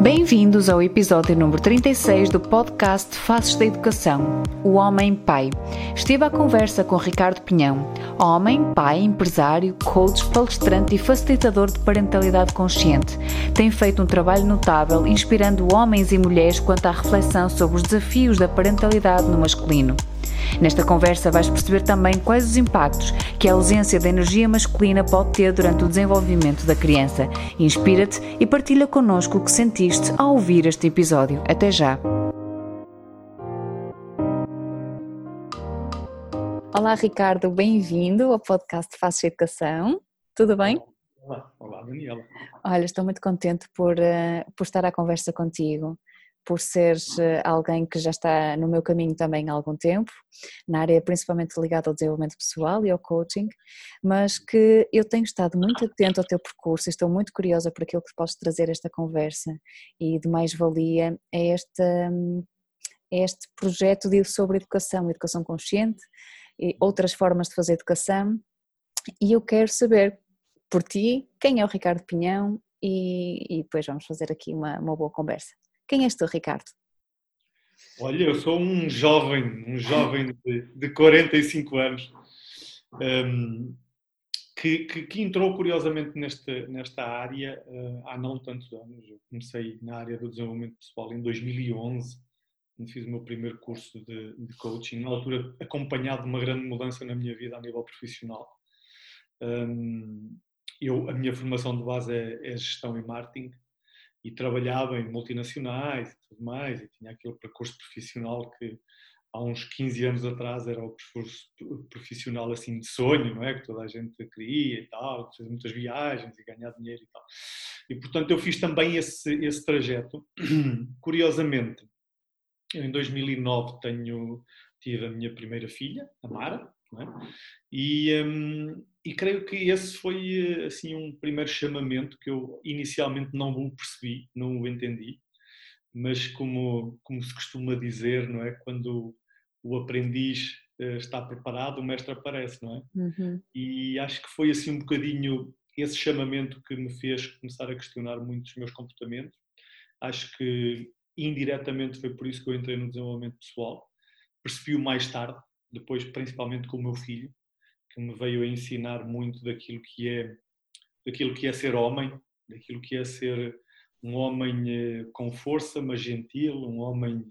Bem-vindos ao episódio número 36 do podcast Faces da Educação, O Homem Pai. Estive à conversa com Ricardo Pinhão, homem, pai, empresário, coach, palestrante e facilitador de parentalidade consciente. Tem feito um trabalho notável inspirando homens e mulheres quanto à reflexão sobre os desafios da parentalidade no masculino. Nesta conversa vais perceber também quais os impactos que a ausência da energia masculina pode ter durante o desenvolvimento da criança. Inspira-te e partilha connosco o que sentiste ao ouvir este episódio. Até já! Olá Ricardo, bem-vindo ao podcast Faço Educação. Tudo bem? Olá, olá Daniela. Olha, estou muito contente por, uh, por estar à conversa contigo por seres eh, alguém que já está no meu caminho também há algum tempo, na área principalmente ligada ao desenvolvimento pessoal e ao coaching, mas que eu tenho estado muito atento ao teu percurso e estou muito curiosa por aquilo que podes trazer esta conversa e de mais-valia é este, é este projeto de, sobre educação, educação consciente e outras formas de fazer educação e eu quero saber por ti quem é o Ricardo Pinhão e, e depois vamos fazer aqui uma, uma boa conversa. Quem és tu, Ricardo? Olha, eu sou um jovem, um jovem de, de 45 anos, um, que, que, que, entrou curiosamente nesta, nesta área uh, há não tantos anos. Eu comecei na área do desenvolvimento pessoal em 2011, quando fiz o meu primeiro curso de, de coaching, na altura acompanhado de uma grande mudança na minha vida a nível profissional. Um, eu, a minha formação de base é, é gestão e marketing, e trabalhava em multinacionais e tudo mais, e tinha aquele percurso profissional que há uns 15 anos atrás era o percurso profissional assim de sonho, não é? Que toda a gente queria e tal, fez muitas viagens e ganhar dinheiro e tal. E portanto eu fiz também esse, esse trajeto. Curiosamente, eu em 2009 tenho, tive a minha primeira filha, a Mara, é? e, um, e creio que esse foi assim um primeiro chamamento que eu inicialmente não o percebi, não o entendi, mas como, como se costuma dizer, não é? Quando o aprendiz uh, está preparado, o mestre aparece, não é? Uhum. E acho que foi assim um bocadinho esse chamamento que me fez começar a questionar muito os meus comportamentos. Acho que indiretamente foi por isso que eu entrei no desenvolvimento pessoal. Percebi-o mais tarde, depois principalmente com o meu filho, que me veio a ensinar muito daquilo que é daquilo que é ser homem, daquilo que é ser um homem eh, com força, mas gentil, um homem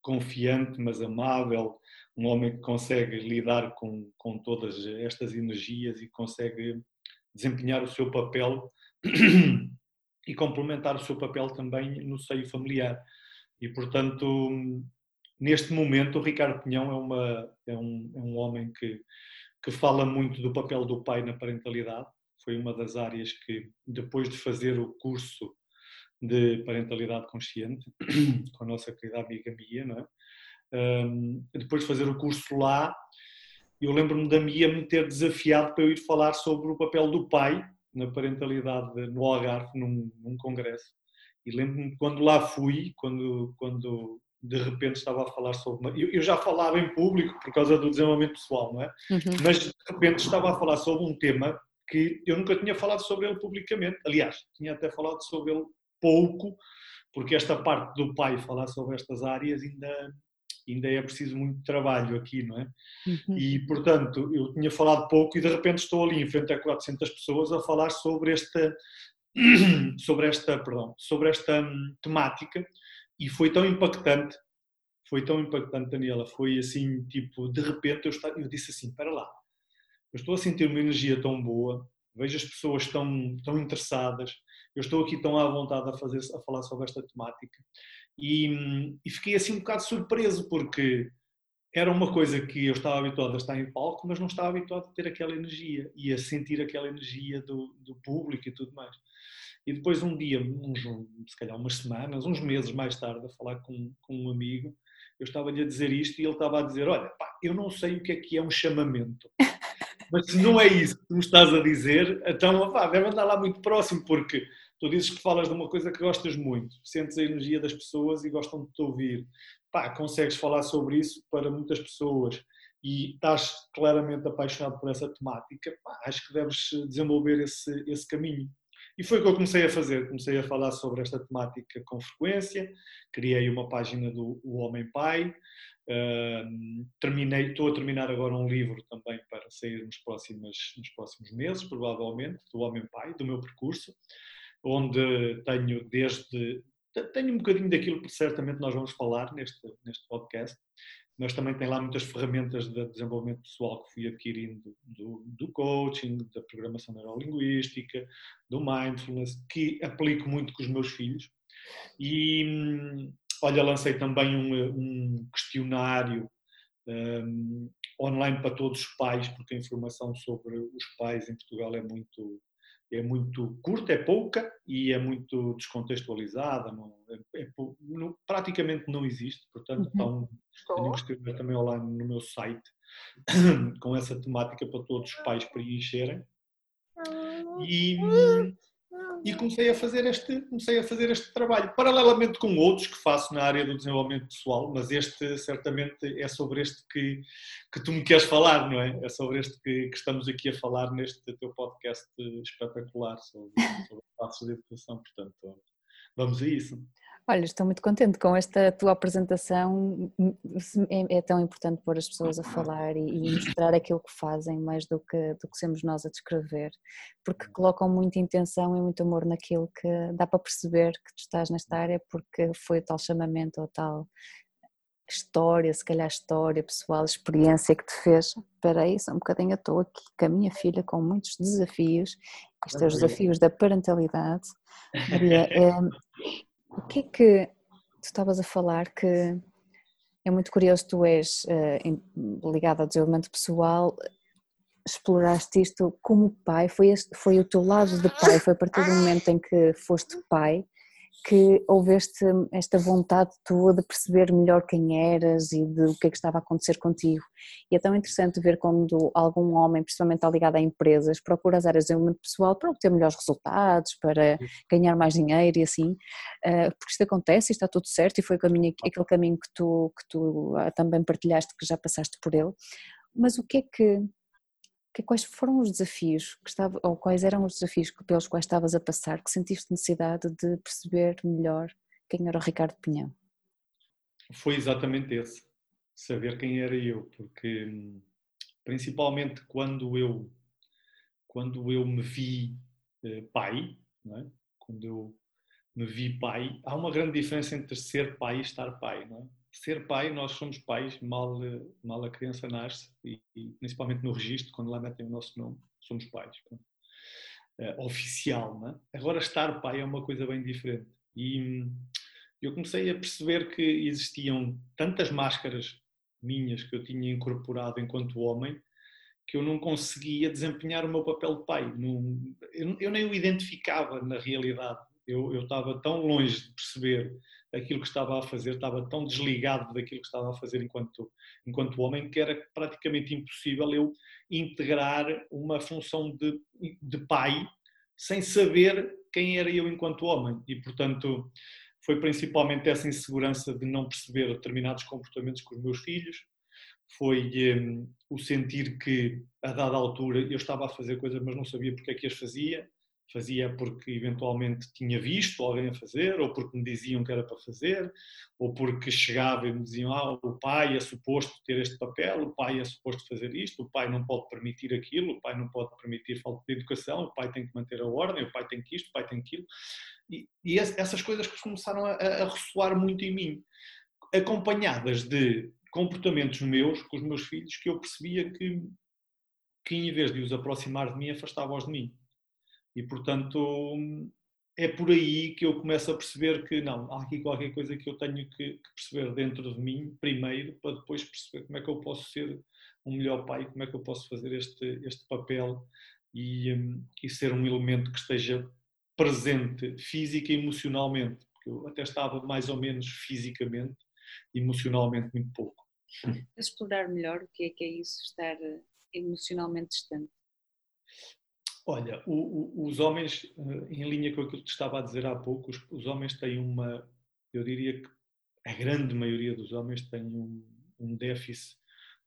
confiante, mas amável, um homem que consegue lidar com, com todas estas energias e consegue desempenhar o seu papel e complementar o seu papel também no seio familiar. E, portanto, neste momento, o Ricardo Pinhão é, uma, é, um, é um homem que, que fala muito do papel do pai na parentalidade. Foi uma das áreas que, depois de fazer o curso de parentalidade consciente, com a nossa querida amiga Mia, não é? Um, depois de fazer o curso lá, eu lembro-me da Mia me ter desafiado para eu ir falar sobre o papel do pai na parentalidade no Algarve, num, num congresso. E lembro-me quando lá fui, quando, quando de repente estava a falar sobre. Eu, eu já falava em público por causa do desenvolvimento pessoal, não é? Uhum. Mas de repente estava a falar sobre um tema que eu nunca tinha falado sobre ele publicamente. Aliás, tinha até falado sobre ele pouco, porque esta parte do pai falar sobre estas áreas ainda, ainda é preciso muito trabalho aqui, não é? Uhum. E, portanto, eu tinha falado pouco e de repente estou ali em frente a 400 pessoas a falar sobre esta, sobre esta, perdão, sobre esta hum, temática e foi tão impactante, foi tão impactante, Daniela, foi assim, tipo, de repente eu, estava, eu disse assim, para lá, eu estou a sentir uma energia tão boa, vejo as pessoas tão, tão interessadas, eu estou aqui tão à vontade a, fazer, a falar sobre esta temática e, e fiquei assim um bocado surpreso porque era uma coisa que eu estava habituado a estar em palco, mas não estava habituado a ter aquela energia e a sentir aquela energia do, do público e tudo mais. E depois um dia, uns, se calhar umas semanas, uns meses mais tarde, a falar com, com um amigo, eu estava-lhe a dizer isto e ele estava a dizer, olha, pá, eu não sei o que é que é um chamamento. Mas se não é isso que tu estás a dizer, então pá, deve andar lá muito próximo, porque tu dizes que falas de uma coisa que gostas muito, sentes a energia das pessoas e gostam de te ouvir. Pá, consegues falar sobre isso para muitas pessoas e estás claramente apaixonado por essa temática, pá, acho que deves desenvolver esse, esse caminho. E foi o que eu comecei a fazer. Comecei a falar sobre esta temática com frequência. Criei uma página do o Homem Pai. Uh, terminei, estou a terminar agora um livro também para sair nos próximos, nos próximos meses, provavelmente, do Homem Pai, do meu percurso, onde tenho desde. Tenho um bocadinho daquilo que certamente nós vamos falar neste, neste podcast, mas também tem lá muitas ferramentas de desenvolvimento pessoal que fui adquirindo do, do coaching, da programação neurolinguística, do mindfulness, que aplico muito com os meus filhos. E, olha, lancei também um, um questionário um, online para todos os pais, porque a informação sobre os pais em Portugal é muito é muito curta, é pouca e é muito descontextualizada, não, é, é, não, praticamente não existe, portanto uhum. então, tenho que escrever também online no meu site com essa temática para todos os pais preencherem. E, e comecei a fazer este comecei a fazer este trabalho. Paralelamente com outros que faço na área do desenvolvimento pessoal mas este certamente é sobre este que que tu me queres falar não é? É sobre este que, que estamos aqui a falar neste teu podcast espetacular sobre, sobre de educação portanto vamos a isso Olha, estou muito contente com esta tua apresentação. É, é tão importante pôr as pessoas a falar e, e, mostrar aquilo que fazem, mais do que, do que sermos nós a descrever, porque colocam muita intenção e muito amor naquilo que dá para perceber que tu estás nesta área, porque foi tal chamamento ou tal história, se calhar história pessoal, experiência que te fez. Espera aí, só um bocadinho, estou aqui com a minha filha com muitos desafios, estes são os desafios da parentalidade. Maria, é, o que é que tu estavas a falar que é muito curioso, tu és uh, ligado ao desenvolvimento pessoal, exploraste isto como pai, foi, este, foi o teu lado de pai, foi a partir do momento em que foste pai que houveste esta vontade tua de perceber melhor quem eras e de o que é que estava a acontecer contigo. E é tão interessante ver quando algum homem, principalmente ligado a empresas, procura as áreas de desenvolvimento pessoal para obter melhores resultados, para ganhar mais dinheiro e assim, eh, porque isto acontece e está tudo certo e foi caminho, aquele caminho que tu, que tu ah, também partilhaste, que já passaste por ele. Mas o que é que que, quais foram os desafios que estava, ou quais eram os desafios pelos quais estavas a passar, que sentiste necessidade de perceber melhor quem era o Ricardo Pinhão? Foi exatamente esse, saber quem era eu, porque principalmente quando eu quando eu me vi eh, pai, é? quando eu me vi pai, há uma grande diferença entre ser pai e estar pai, não é? Ser pai, nós somos pais, mal, mal a criança nasce, e, e principalmente no registro, quando lá metem o nosso nome, somos pais. Uh, oficial, não é? Agora, estar pai é uma coisa bem diferente. E eu comecei a perceber que existiam tantas máscaras minhas que eu tinha incorporado enquanto homem que eu não conseguia desempenhar o meu papel de pai. Não, eu, eu, nem o identificava na realidade. Eu, eu estava tão longe de perceber aquilo que estava a fazer, estava tão desligado daquilo que estava a fazer enquanto, enquanto homem, que era praticamente impossível eu integrar uma função de, de pai sem saber quem era eu enquanto homem. E, portanto, foi principalmente essa insegurança de não perceber determinados comportamentos com os meus filhos, foi um, o sentir que, a dada altura, eu estava a fazer coisas, mas não sabia porque é que as fazia, fazia porque eventualmente tinha visto alguém a fazer, ou porque me diziam que era para fazer, ou porque chegava e me diziam: Ah, o pai é suposto ter este papel, o pai é suposto fazer isto, o pai não pode permitir aquilo, o pai não pode permitir falta de educação, o pai tem que manter a ordem, o pai tem que isto, o pai tem aquilo. E, e essas coisas começaram a, a ressoar muito em mim, acompanhadas de comportamentos meus com os meus filhos que eu percebia que, que em vez de os aproximar de mim, afastava-os de mim. E, portanto, é por aí que eu começo a perceber que não, há aqui qualquer coisa que eu tenho que, que, perceber dentro de mim primeiro, para depois perceber como é que eu posso ser um melhor pai, como é que eu posso fazer este, este papel e, um, e ser um elemento que esteja presente física e emocionalmente, porque eu até estava mais ou menos fisicamente, emocionalmente muito pouco. Explorar melhor o que é que é isso, estar emocionalmente distante. Olha, o, o, os homens, eh, em linha com aquilo que estava a dizer há pouco, os, os, homens têm uma, eu diria que a grande maioria dos homens tem um, um déficit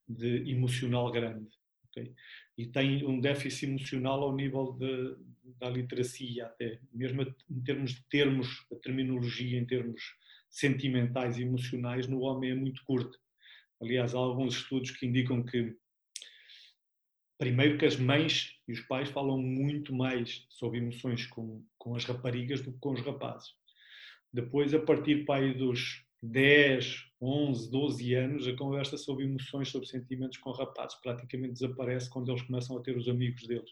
de emocional grande. Okay? E tem um déficit emocional ao nível de, da literacia até, mesmo em termos de termos, a terminologia em termos sentimentais e emocionais no homem é muito curta. Aliás, há alguns estudos que indicam que primeiro que as mães e os pais falam muito mais sobre emoções com, com as raparigas do que com os rapazes. Depois, a partir pai, dos 10, 11, 12 anos, a conversa sobre emoções, sobre sentimentos com rapazes praticamente desaparece quando eles começam a ter os amigos deles.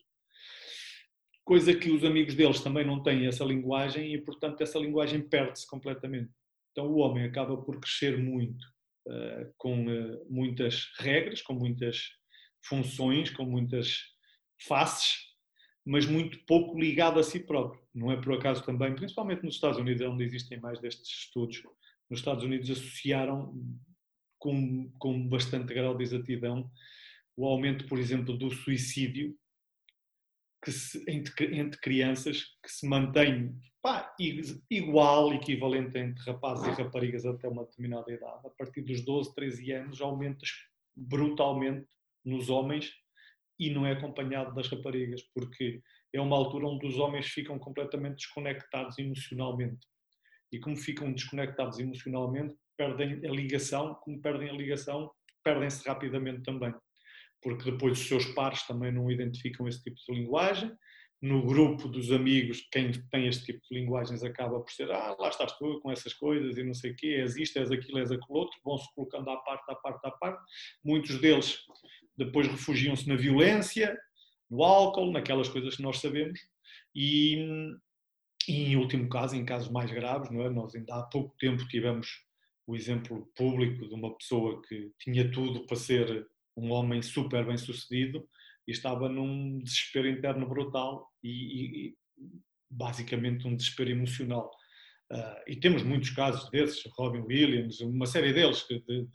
Coisa que os amigos deles também não têm essa linguagem e, portanto, essa linguagem perde-se completamente. Então, o homem acaba por crescer muito, uh, com uh, muitas regras, com muitas funções, com muitas faces, mas muito pouco ligado a si próprio. Não é por acaso também, principalmente nos Estados Unidos, onde existem mais destes estudos, nos Estados Unidos associaram com, com bastante grau de exatidão o aumento, por exemplo, do suicídio que se, entre, entre, crianças que se mantém pá, igual, equivalente entre rapazes e raparigas até uma determinada idade. A partir dos 12, 13 anos aumenta brutalmente nos homens e não é acompanhado das raparigas, porque é uma altura onde os homens ficam completamente desconectados emocionalmente. E como ficam desconectados emocionalmente, perdem a ligação, como perdem a ligação, perdem-se rapidamente também. Porque depois os seus pares também não identificam esse tipo de linguagem, no grupo dos amigos, quem tem este tipo de linguagens acaba por ser, ah, lá estás tu com essas coisas e não sei o quê, és isto, és aquilo, és aquilo outro, vão-se colocando à parte, à parte, à parte. Muitos deles depois refugiam-se na violência, no álcool, naquelas coisas que nós sabemos, e, e, em último caso, em casos mais graves, não é? nós ainda há pouco tempo tivemos o exemplo público de uma pessoa que tinha tudo para ser um homem super bem sucedido e estava num desespero interno brutal e, e basicamente um desespero emocional. Uh, e temos muitos casos desses, Robin Williams, uma série deles, de, de,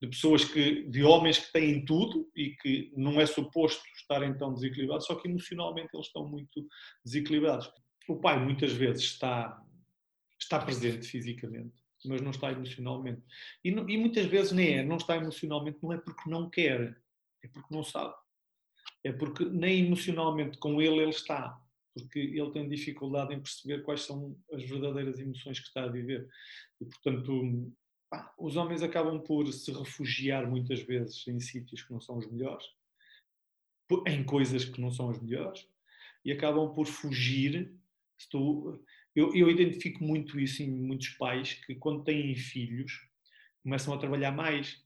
de, pessoas que, de homens que têm tudo e que não é suposto estarem tão desequilibrados, só que emocionalmente eles estão muito desequilibrados. O pai muitas vezes está, está presente fisicamente, mas não está emocionalmente. E, e muitas vezes nem é, não está emocionalmente, não é porque não quer, é porque não sabe. É porque nem emocionalmente com ele ele está porque ele tem dificuldade em perceber quais são as verdadeiras emoções que está a viver. E, portanto, pá, os homens acabam por se refugiar muitas vezes em sítios que não são os melhores, em coisas que não são as melhores, e acabam por fugir. Estou, eu, eu identifico muito isso em muitos pais que, quando têm filhos, começam a trabalhar mais,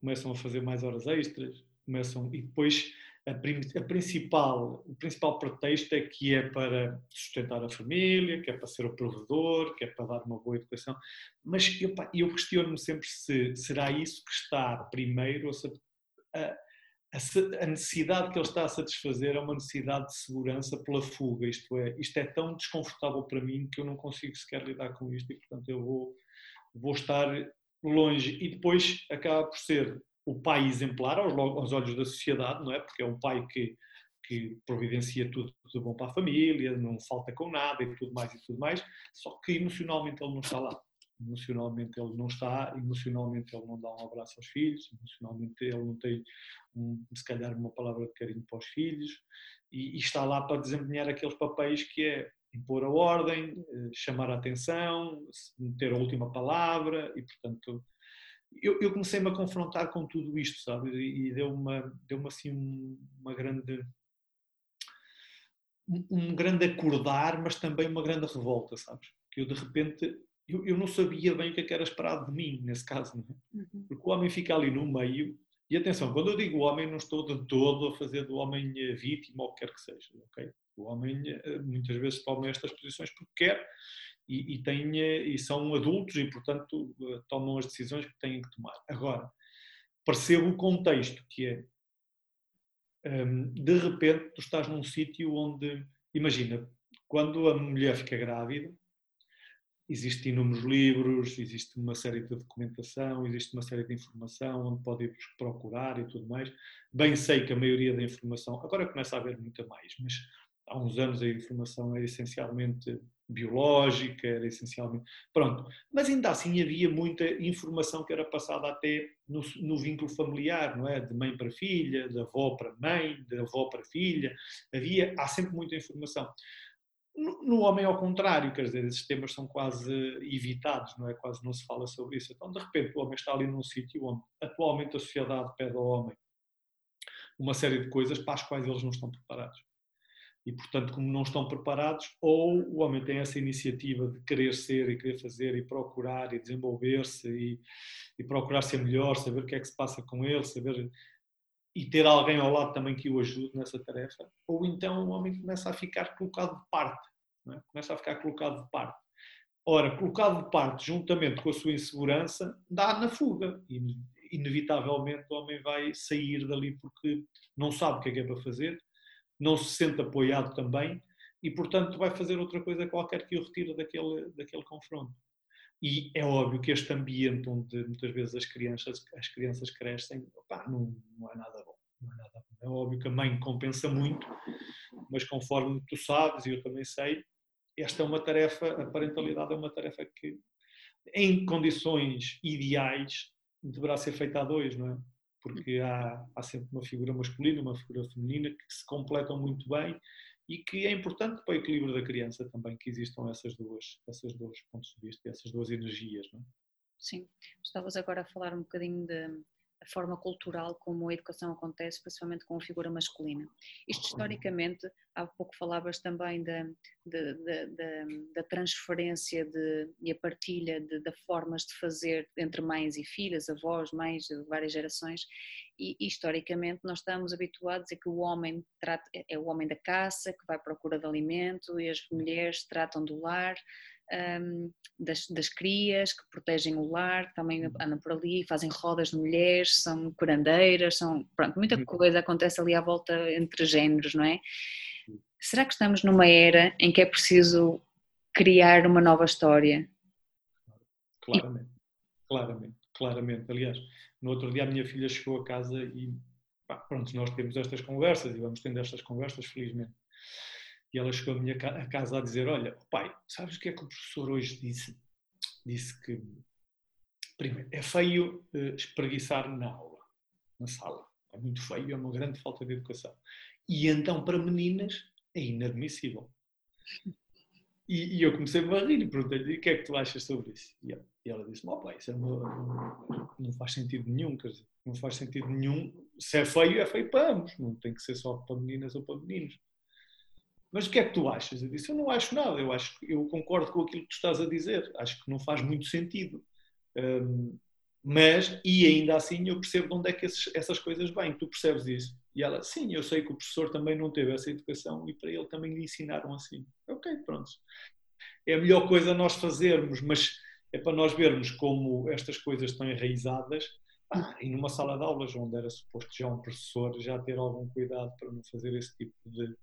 começam a fazer mais horas extras, começam e depois a, a, principal, o principal pretexto é que é para sustentar a família, que é para ser o provedor, que é para dar uma boa educação. Mas eu, eu questiono-me sempre se será isso que está primeiro, ou se a, a, necessidade que ele está a satisfazer é uma necessidade de segurança pela fuga. Isto é, isto é tão desconfortável para mim que eu não consigo sequer lidar com isto e, portanto, eu vou, vou estar longe. E depois acaba por ser o pai exemplar aos, aos, olhos da sociedade, não é? Porque é um pai que, que providencia tudo, tudo bom para a família, não falta com nada e tudo mais e tudo mais, só que emocionalmente ele não está lá. Emocionalmente ele não está, emocionalmente ele não dá um abraço aos filhos, emocionalmente ele não tem, um, se calhar, uma palavra de carinho para os filhos e, e está lá para desempenhar aqueles papéis que é impor a ordem, eh, chamar a atenção, ter a última palavra e, portanto, eu, eu comecei-me a confrontar com tudo isto, sabe? E deu-me deu assim uma grande. Um grande acordar, mas também uma grande revolta, sabes? Que eu de repente. Eu, eu não sabia bem o que, é que era esperado de mim, nesse caso, não é? Uhum. Porque o homem fica ali no meio. E atenção, quando eu digo homem, não estou de todo a fazer do homem vítima ou o que quer que seja, ok? O homem eh, muitas vezes toma estas posições porque quer e, e, tem, e são adultos e, portanto, tomam as decisões que têm que tomar. Agora, percebo o contexto que é, hum, de repente, tu estás num sítio onde, imagina, quando a mulher fica grávida, existem inúmeros livros, existe uma série de documentação, existe uma série de informação onde pode ir procurar e tudo mais. Bem sei que a maioria da informação, agora começa a haver muita mais, mas há uns anos a informação era essencialmente biológica, era essencialmente. Pronto. Mas ainda assim havia muita informação que era passada até no, no, vínculo familiar, não é? De mãe para filha, de avó para mãe, de avó para filha. Havia, há sempre muita informação. No, no homem, ao contrário, quer dizer, esses temas são quase evitados, não é? Quase não se fala sobre isso. Então, de repente, o homem está ali num sítio onde atualmente a sociedade pede ao homem uma série de coisas para as quais eles não estão preparados. E, portanto, como não estão preparados, ou o homem tem essa iniciativa de querer ser e querer fazer e procurar e desenvolver-se e, e, procurar ser melhor, saber o que é que se passa com ele, saber e ter alguém ao lado também que o ajude nessa tarefa, ou então o homem começa a ficar colocado de parte, é? começa a ficar colocado de parte. Ora, colocado de parte, juntamente com a sua insegurança, dá na fuga. E, inevitavelmente o homem vai sair dali porque não sabe o que é que é para fazer, não se sente apoiado também e, portanto, vai fazer outra coisa qualquer que o retire daquele, daquele confronto. E é óbvio que este ambiente onde muitas vezes as crianças, as crianças crescem, opa, não, não é nada bom. Não é, nada bom. é óbvio que a mãe compensa muito, mas conforme tu sabes, e eu também sei, esta é uma tarefa, a parentalidade é uma tarefa que, em condições ideais, deverá ser feita a dois, não é? Porque há, há sempre uma figura masculina, uma figura feminina que se completam muito bem e que é importante para o equilíbrio da criança também que existam essas duas, essas dois pontos de vista, essas duas energias. Não é? Sim, estavas agora a falar um bocadinho de, a forma cultural como a educação acontece, principalmente com a figura masculina. Isto historicamente, há pouco falavas também da, da, da, da transferência de, e a partilha de, de, formas de fazer entre mães e filhas, avós, mães de várias gerações, e historicamente nós estamos habituados a que o homem trata, é o homem da caça, que vai à procura de alimento, e as mulheres tratam do lar, um, das, das, crias que protegem o lar, também uhum. andam por ali, fazem rodas de mulheres, são curandeiras, são, pronto, muita uhum. coisa acontece ali à volta entre géneros, não é? Será que estamos numa era em que é preciso criar uma nova história? Claramente, e... claramente, claramente. Aliás, no outro dia a minha filha chegou a casa e pá, pronto, nós temos estas conversas e vamos tendo estas conversas, felizmente. E ela chegou à minha casa a dizer: Olha, pai, sabes o que é que o professor hoje disse? Disse que, primeiro, é feio uh, espreguiçar na aula, na sala. É muito feio, é uma grande falta de educação. E então, para meninas, é inadmissível. E, e eu comecei-me a rir e perguntei-lhe: O que é que tu achas sobre isso? E ela, e ela disse: Ó pai, isso é uma, não faz sentido nenhum, quer dizer, não faz sentido nenhum. Se é feio, é feio para ambos, não tem que ser só para meninas ou para meninos. Mas o que é que tu achas? Eu disse, eu não acho nada, eu, acho, eu concordo com aquilo que tu estás a dizer, acho que não faz muito sentido. Um, mas, e ainda assim, eu percebo de onde é que esses, essas coisas vêm, tu percebes isso? E ela, sim, eu sei que o professor também não teve essa educação e para ele também lhe ensinaram assim. Ok, pronto. É a melhor coisa nós fazermos, mas é para nós vermos como estas coisas estão enraizadas ah, e numa sala de aulas onde era suposto já um professor já ter algum cuidado para não fazer esse tipo de,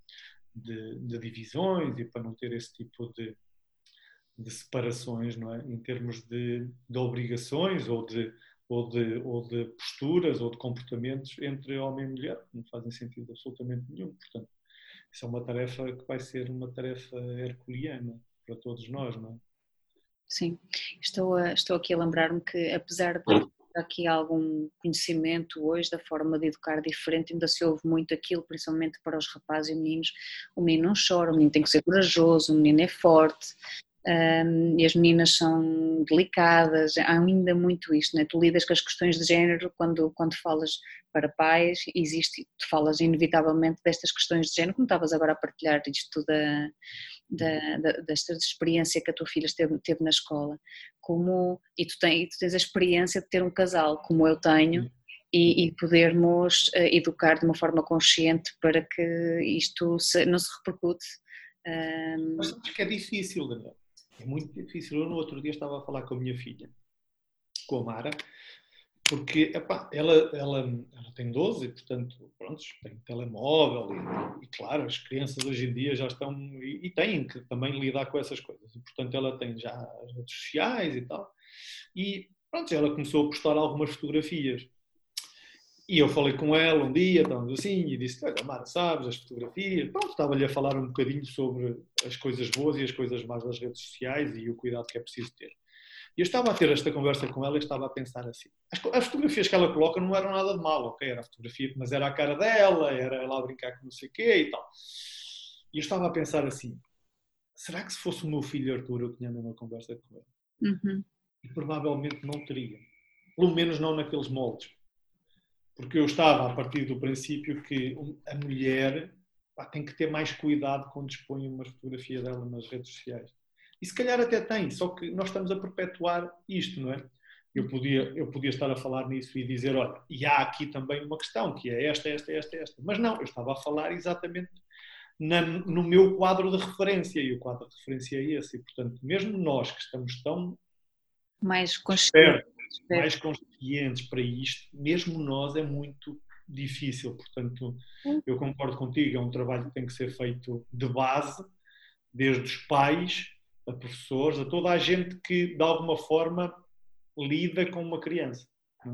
de, de divisões e para não ter esse tipo de, de separações, não é? Em termos de, de obrigações ou de, ou, de, ou de posturas ou de comportamentos entre homem e mulher, que não fazem sentido absolutamente nenhum. Portanto, isso é uma tarefa que vai ser uma tarefa herculeana para todos nós, não é? Sim, estou, a, estou aqui a lembrar-me que apesar de aqui algum conhecimento hoje da forma de educar diferente, ainda se ouve muito aquilo, principalmente para os rapazes e meninos, o menino não chora, o menino tem que ser corajoso, o menino é forte, um, e as meninas são delicadas, há ainda muito isto, né? tu lidas com as questões de género quando, quando falas para pais, existe, tu falas inevitavelmente destas questões de género, como estavas agora a partilhar isto da, da, da, desta experiência que a tua filha teve, teve na escola, como, e tu, tem, e tu tens a experiência de ter um casal, como eu tenho, e, e podermos uh, educar de uma forma consciente para que isto se, não se repercute. Um... Mas acho que é difícil, Daniel. É muito difícil. Eu no outro dia estava a falar com a minha filha, com a Mara, porque epá, ela, ela, ela tem 12, portanto, pronto, tem telemóvel e, e, claro, as crianças hoje em dia já estão e, e, têm que também lidar com essas coisas. E, portanto, ela tem já as redes sociais e tal. E pronto, ela começou a postar algumas fotografias. E eu falei com ela um dia, estávamos assim, e disse: Olha, Mara, sabes, as fotografias. Pronto, estava-lhe a falar um bocadinho sobre as coisas boas e as coisas más das redes sociais e o cuidado que é preciso ter. E eu estava a ter esta conversa com ela e estava a pensar assim: as, as fotografias que ela coloca não eram nada de mal, ok? Era a fotografia, mas era a cara dela, era ela a brincar com não sei o quê e tal. E eu estava a pensar assim: será que se fosse o meu filho Arthur eu tinha a mesma conversa com ele? Uhum. E provavelmente não teria. Pelo menos não naqueles moldes porque eu estava a partir do princípio que a mulher pá, tem que ter mais cuidado quando expõe uma fotografia dela nas redes sociais. E se calhar até tem, só que nós estamos a perpetuar isto, não é? Eu podia, eu podia estar a falar nisso e dizer, olha, e há aqui também uma questão, que é esta, esta, esta, esta. Mas não, eu estava a falar exatamente na, no meu quadro de referência, e o quadro de referência é esse. E, portanto, mesmo nós que estamos tão mais conscientes mais conscientes para isto, mesmo nós é muito difícil. Portanto, eu concordo contigo, é um trabalho que tem que ser feito de base, desde os pais, a professores, a toda a gente que de alguma forma lida com uma criança. É?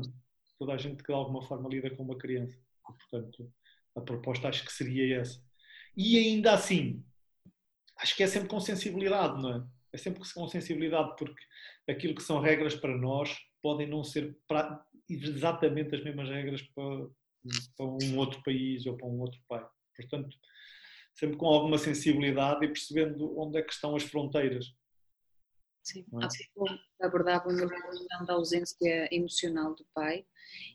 Toda a gente que de alguma forma lida com uma criança. Portanto, a proposta acho que seria essa. E ainda assim, acho que é sempre com sensibilidade, não é? É sempre com sensibilidade, porque aquilo que são regras para nós podem não ser pra, exatamente as mesmas regras para, para um outro país ou para um outro pai. Portanto, sempre com alguma sensibilidade e percebendo onde é que estão as fronteiras. Sim, é? há pouco abordávamos a questão da ausência emocional do pai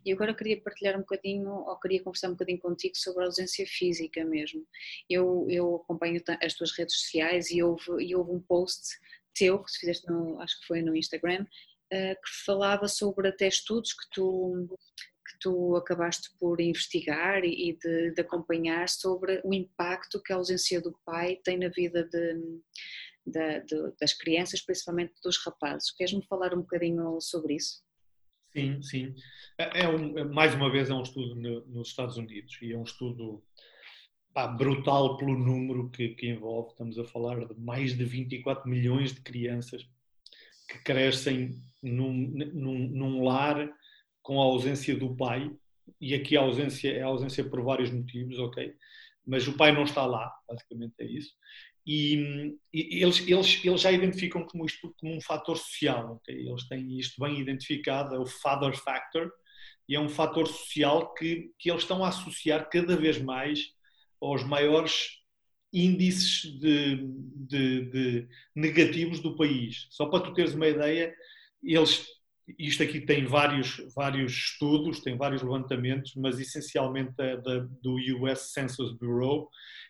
e agora queria partilhar um bocadinho, ou queria conversar um bocadinho contigo sobre a ausência física mesmo. Eu, eu acompanho as tuas redes sociais e houve, e houve um post teu, que fizeste no, acho que foi no Instagram, eh, que falava sobre até estudos que tu, que tu acabaste por investigar e de, de, acompanhar sobre o impacto que a ausência do pai tem na vida de, de, das crianças, principalmente dos rapazes. Queres-me falar um bocadinho sobre isso? Sim, sim. É, é um, é, mais uma vez é um estudo no, nos Estados Unidos e é um estudo pá, brutal pelo número que, que envolve. Estamos a falar de mais de 24 milhões de crianças que crescem num, num, num lar com a ausência do pai, e aqui a ausência é a ausência por vários motivos, ok? Mas o pai não está lá, basicamente é isso. E, e eles, eles, eles já identificam como isto como um fator social, ok? Eles têm isto bem identificado, é o father factor, e é um fator social que, que eles estão a associar cada vez mais aos maiores índices de, de, de, negativos do país. Só para tu teres uma ideia, eles, isto aqui tem vários, vários estudos, tem vários levantamentos, mas essencialmente é da, do US Census Bureau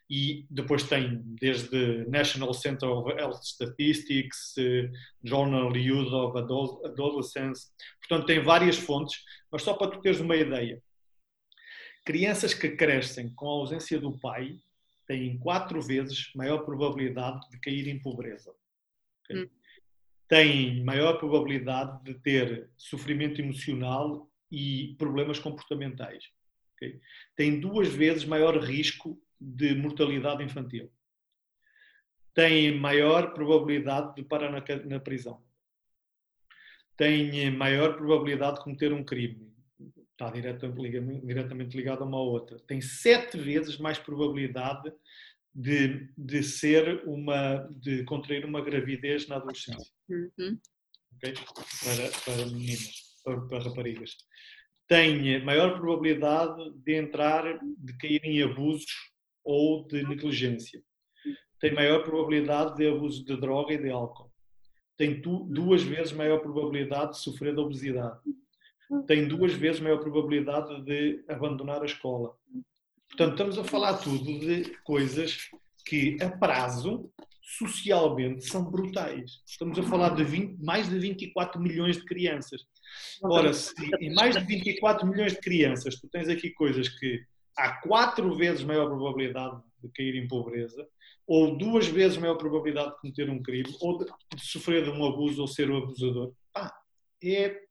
e depois tem desde National Center of Health Statistics, Journal Youth of Adolescence, portanto tem várias fontes, mas só para tu teres uma ideia. Crianças que crescem com a ausência do pai têm quatro vezes maior probabilidade de cair em pobreza. Okay? Hum. Têm maior probabilidade de ter sofrimento emocional e problemas comportamentais. Okay? Têm duas vezes maior risco de mortalidade infantil. Têm maior probabilidade de parar na, na prisão. Têm maior probabilidade de cometer um crime está diretamente, ligado a uma outra. Tem sete vezes mais probabilidade de, de ser uma, de contrair uma gravidez na adolescência. Uhum. Okay? Para, para meninas, para, para raparigas. Tem maior probabilidade de entrar, de cair em abusos ou de negligência. Tem maior probabilidade de abuso de droga e de álcool. Tem tu, duas vezes maior probabilidade de sofrer de obesidade tem duas vezes maior probabilidade de abandonar a escola. Portanto, estamos a falar tudo de coisas que a prazo socialmente são brutais. Estamos a falar de 20, mais de 24 milhões de crianças. Ora, se em mais de 24 milhões de crianças tu tens aqui coisas que há quatro vezes maior probabilidade de cair em pobreza, ou duas vezes maior probabilidade de cometer um crime, ou de, sofrer de um abuso ou ser o abusador. Pá, é,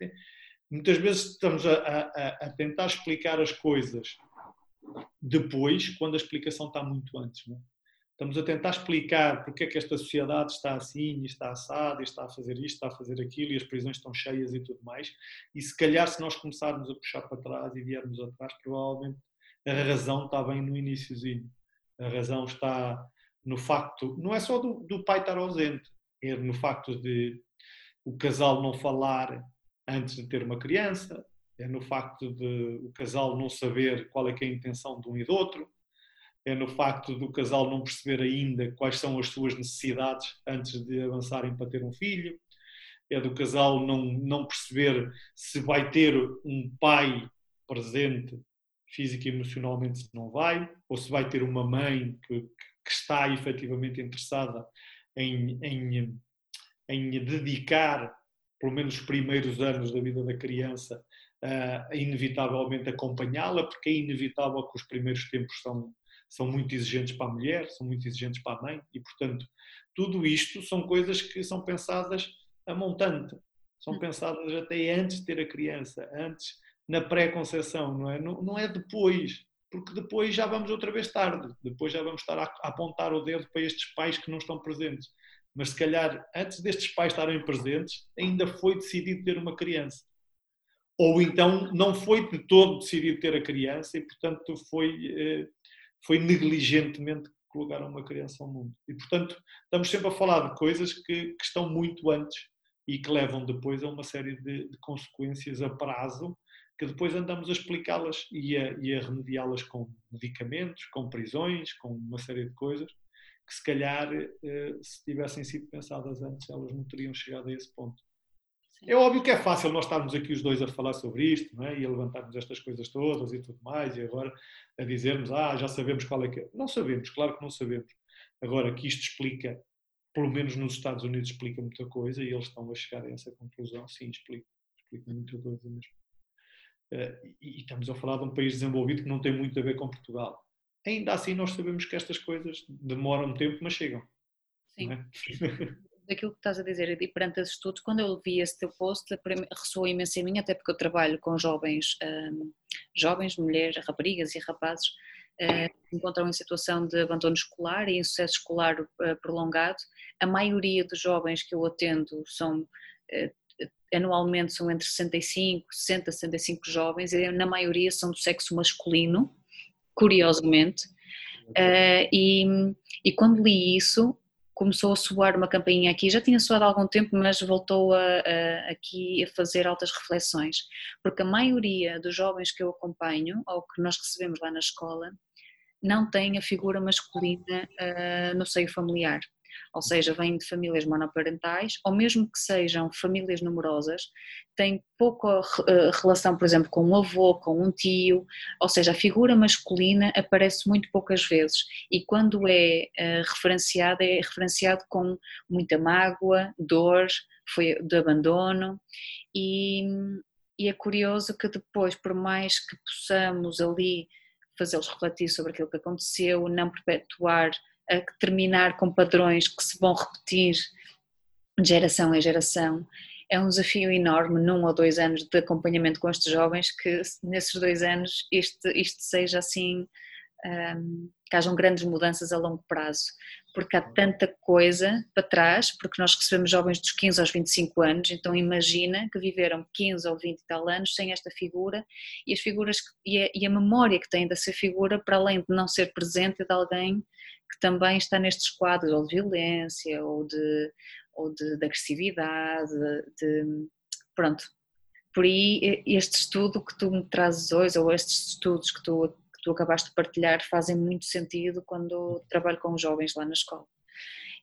muitas vezes estamos a, a, a, tentar explicar as coisas depois, quando a explicação está muito antes. Não é? Estamos a tentar explicar porque é que esta sociedade está assim, está assada, está a fazer isto, está a fazer aquilo, e as prisões estão cheias e tudo mais. E se calhar, se nós começarmos a puxar para trás e viermos atrás, provavelmente a razão está bem no iníciozinho. A razão está no facto, não é só do, do pai estar ausente, é no facto de o casal não falar antes de ter uma criança, é no facto de o casal não saber qual é, é a intenção de um e do outro, é no facto do casal não perceber ainda quais são as suas necessidades antes de avançarem para ter um filho, é do casal não, não perceber se vai ter um pai presente física e emocionalmente se não vai, ou se vai ter uma mãe que, que está efetivamente interessada em, em, em dedicar pelo menos os primeiros anos da vida da criança uh, inevitavelmente acompanhá-la, porque é inevitável que os primeiros tempos são são muito exigentes para a mulher, são muito exigentes para a mãe e, portanto, tudo isto são coisas que são pensadas a montante, são hum. pensadas até antes de ter a criança, antes na pré-conceição, não é? Não, não é depois, porque depois já vamos outra vez tarde, depois já vamos estar a, a apontar o dedo para estes pais que não estão presentes. Mas se calhar antes destes pais estarem presentes, ainda foi decidido ter uma criança. Ou então não foi de todo decidido ter a criança e, portanto, foi eh, foi negligentemente que colocaram uma criança ao mundo. E, portanto, estamos sempre a falar de coisas que, que estão muito antes e que levam depois a uma série de, de consequências a prazo que depois andamos a explicá-las e a, a remediá-las com medicamentos, com prisões, com uma série de coisas que se calhar eh, se tivessem sido pensadas antes elas não teriam chegado a esse ponto. É óbvio que é fácil nós estarmos aqui os dois a falar sobre isto não é? e a levantarmos estas coisas todas e tudo mais, e agora a dizermos, ah, já sabemos qual é que é. Não sabemos, claro que não sabemos. Agora que isto explica, pelo menos nos Estados Unidos explica muita coisa e eles estão a chegar a essa conclusão, sim, explica, explica muita coisa mesmo. Uh, e, e estamos a falar de um país desenvolvido que não tem muito a ver com Portugal. Ainda assim, nós sabemos que estas coisas demoram tempo, mas chegam. Sim. É? daquilo que estás a dizer e perante os estudos, quando eu vi esse teu post, ressoou imenso em mim, até porque eu trabalho com jovens, um, jovens, mulheres, raparigas e rapazes uh, que encontram em situação de abandono escolar e insucesso escolar uh, prolongado. A maioria dos jovens que eu atendo são uh, anualmente são entre 65, 60, 65 jovens e na maioria são do sexo masculino, curiosamente. Uh, e, e, quando li isso, começou a soar uma campainha aqui, já tinha soado há algum tempo, mas voltou a, a, aqui a fazer altas reflexões, porque a maioria dos jovens que eu acompanho, ou que nós recebemos lá na escola, não tem a figura masculina uh, no seio familiar ou seja, vêm de famílias monoparentais, ou mesmo que sejam famílias numerosas, têm pouca eh, relação, por exemplo, com um avô, com um tio, ou seja, a figura masculina aparece muito poucas vezes. E quando é eh, referenciada, é referenciado com muita mágoa, dor, foi de abandono. E, e é curioso que depois, por mais que possamos ali fazê-los refletir sobre aquilo que aconteceu, não perpetuar a terminar com padrões que se vão repetir de geração em geração. É um desafio enorme num ou dois anos de acompanhamento com estes jovens que nesses dois anos isto, isto seja assim, um, que hajam grandes mudanças a longo prazo, porque há tanta coisa para trás, porque nós recebemos jovens dos 15 aos 25 anos, então imagina que viveram 15 ou 20 e tal anos sem esta figura e as figuras e a, e a memória que têm dessa figura, para além de não ser presente de alguém que também está nestes quadros ou de violência ou de, ou de, de agressividade, de, pronto. Por aí este estudo que tu me trazes hoje ou estes estudos que tu, que tu acabaste de partilhar fazem muito sentido quando trabalho com jovens lá na escola.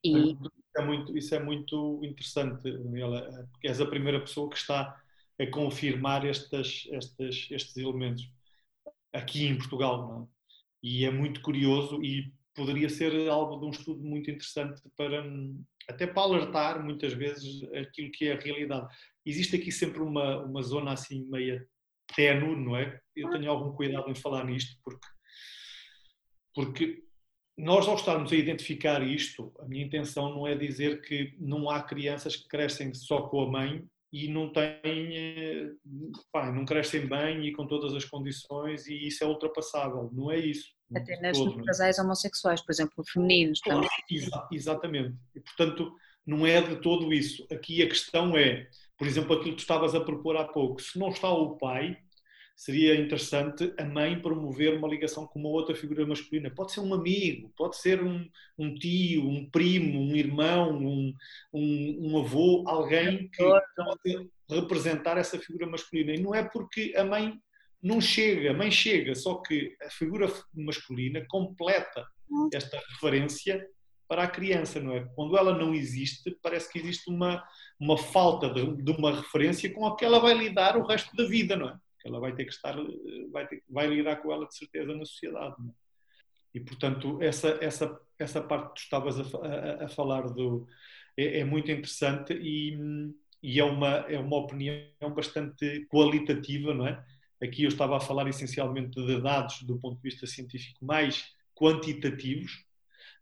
E... Isso, é muito, isso é muito interessante, Daniela, porque és a primeira pessoa que está a confirmar estes, estes, estes elementos aqui em Portugal. Não? É? E é muito curioso e poderia ser algo de um estudo muito interessante para até para alertar muitas vezes aquilo que é a realidade. Existe aqui sempre uma, uma zona assim meia ténue, não é? Eu tenho algum cuidado em falar nisto porque porque nós ao estarmos a identificar isto, a minha intenção não é dizer que não há crianças que crescem só com a mãe e não têm, eh, pá, não crescem bem e com todas as condições e isso é ultrapassável, não é isso. Até nas todo, casais homossexuais, por exemplo, femininos também. Exa exatamente. E, portanto, não é de todo isso. Aqui a questão é, por exemplo, aquilo que tu estavas a propor há pouco, se não está o pai, seria interessante a mãe promover uma ligação com uma outra figura masculina. Pode ser um amigo, pode ser um, um tio, um primo, um irmão, um, um, um avô, alguém que pode representar essa figura masculina. E não é porque a mãe não chega, a mãe chega, só que a figura masculina completa esta referência para a criança, não é? Quando ela não existe, parece que existe uma, uma falta de, de uma referência com a que ela vai lidar o resto da vida, não é? Ela vai ter que estar, vai, ter, vai lidar com ela de certeza na sociedade. É? E, portanto, essa, essa, essa parte que tu estavas a, a, a falar do, é, é, muito interessante e, e, é, uma, é uma opinião bastante qualitativa, não é? Aqui eu estava a falar essencialmente de dados do ponto de vista científico mais quantitativos,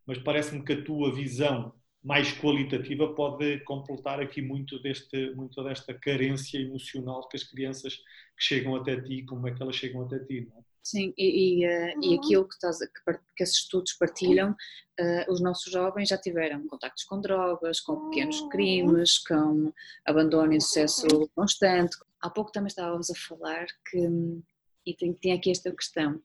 mas parece-me que a tua visão mais qualitativa pode completar aqui muito, deste, muito desta carência emocional que as crianças que chegam até ti, como é que elas chegam até ti, não é? Sim, e, e, uh, e aquilo que, estás, que, que esses estudos partilham, uh, os nossos jovens já tiveram contactos com drogas, com pequenos crimes, com abandono e sucesso constante. Há pouco também estávamos a falar que, e tem, tem aqui esta questão,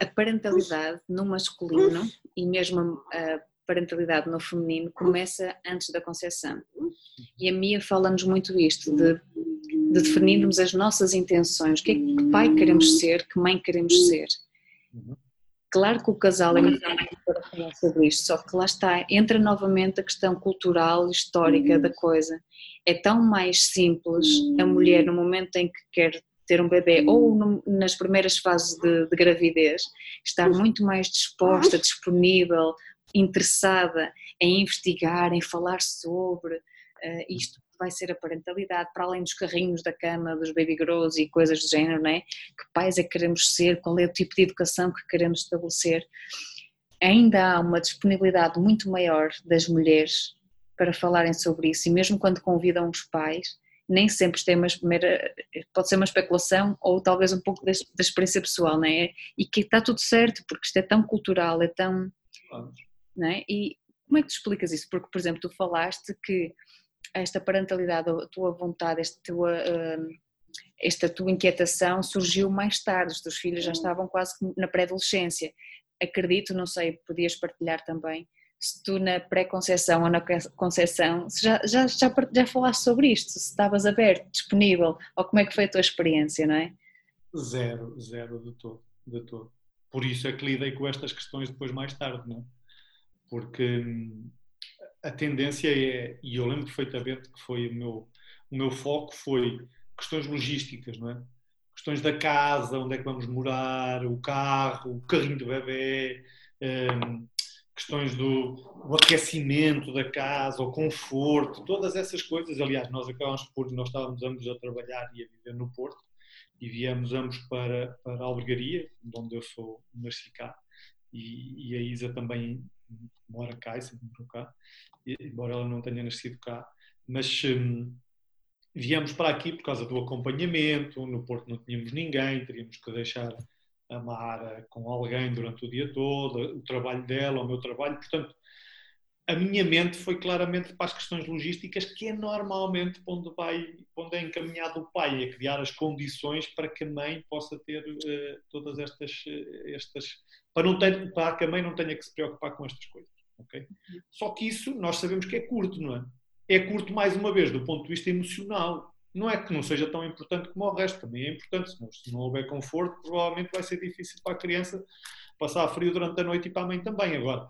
a parentalidade no masculino e mesmo a parentalidade no feminino começa antes da concepção. E a Mia fala-nos muito isto, de, de, definirmos as nossas intenções, que, é que pai queremos ser, que mãe queremos ser. Claro que o casal é muito para falar sobre isto, só que lá está, entra novamente a questão cultural, histórica da coisa. É tão mais simples a mulher, no momento em que quer ter um bebê ou no, nas primeiras fases de, de, gravidez, estar muito mais disposta, disponível, interessada em investigar, em falar sobre uh, isto que vai ser a parentalidade, para além dos carrinhos da cama, dos baby grows e coisas do género, não é? Que pais é que queremos ser, qual é o tipo de educação que queremos estabelecer. Ainda há uma disponibilidade muito maior das mulheres para falarem sobre isso e mesmo quando convidam os pais, nem sempre isto é uma primeira, pode ser uma especulação ou talvez um pouco da, da experiência pessoal, não é? E que está tudo certo, porque isto é tão cultural, é tão. Não é? E como é que tu explicas isso? Porque, por exemplo, tu falaste que esta parentalidade, a tua vontade, esta tua, hum, esta tua inquietação surgiu mais tarde, os teus filhos já estavam quase na pré-adolescência. Acredito, não sei, podias partilhar também se tu na pré-conceição ou na conceição já, já, já, já falaste sobre isto, se estavas aberto, disponível, ou como é que foi a tua experiência, não é? Zero, zero de todo, de todo. Por isso é que lidei com estas questões depois mais tarde, não é? Porque hum, a tendência é, e eu lembro perfeitamente que foi o meu, o meu foco foi questões logísticas, não é? Questões da casa, onde é que vamos morar, o carro, o carrinho de bebê, hum, questões do aquecimento da casa, o conforto, todas essas coisas. Aliás, nós acabamos por, nós estávamos ambos a trabalhar e a viver no Porto e viemos ambos para, para a Albergaria, onde eu sou nasci cá, e, e a Isa também mora cá e sempre morou cá, embora ela não tenha nascido cá, mas hum, viemos para aqui por causa do acompanhamento, no Porto não tínhamos ninguém, teríamos que deixar a Mara com alguém durante o dia todo, o trabalho dela, o meu trabalho. Portanto, a minha mente foi claramente para as questões logísticas, que é normalmente onde, vai, onde é encaminhado o pai, a criar as condições para que a mãe possa ter uh, todas estas, uh, estas para, não ter, para que a mãe não tenha que se preocupar com estas coisas. Okay? Só que isso nós sabemos que é curto, não é? É curto, mais uma vez, do ponto de vista emocional não é que não seja tão importante como o resto, também é importante. Se não houver conforto, provavelmente vai ser difícil para a criança passar frio durante a noite e para a mãe também. Agora,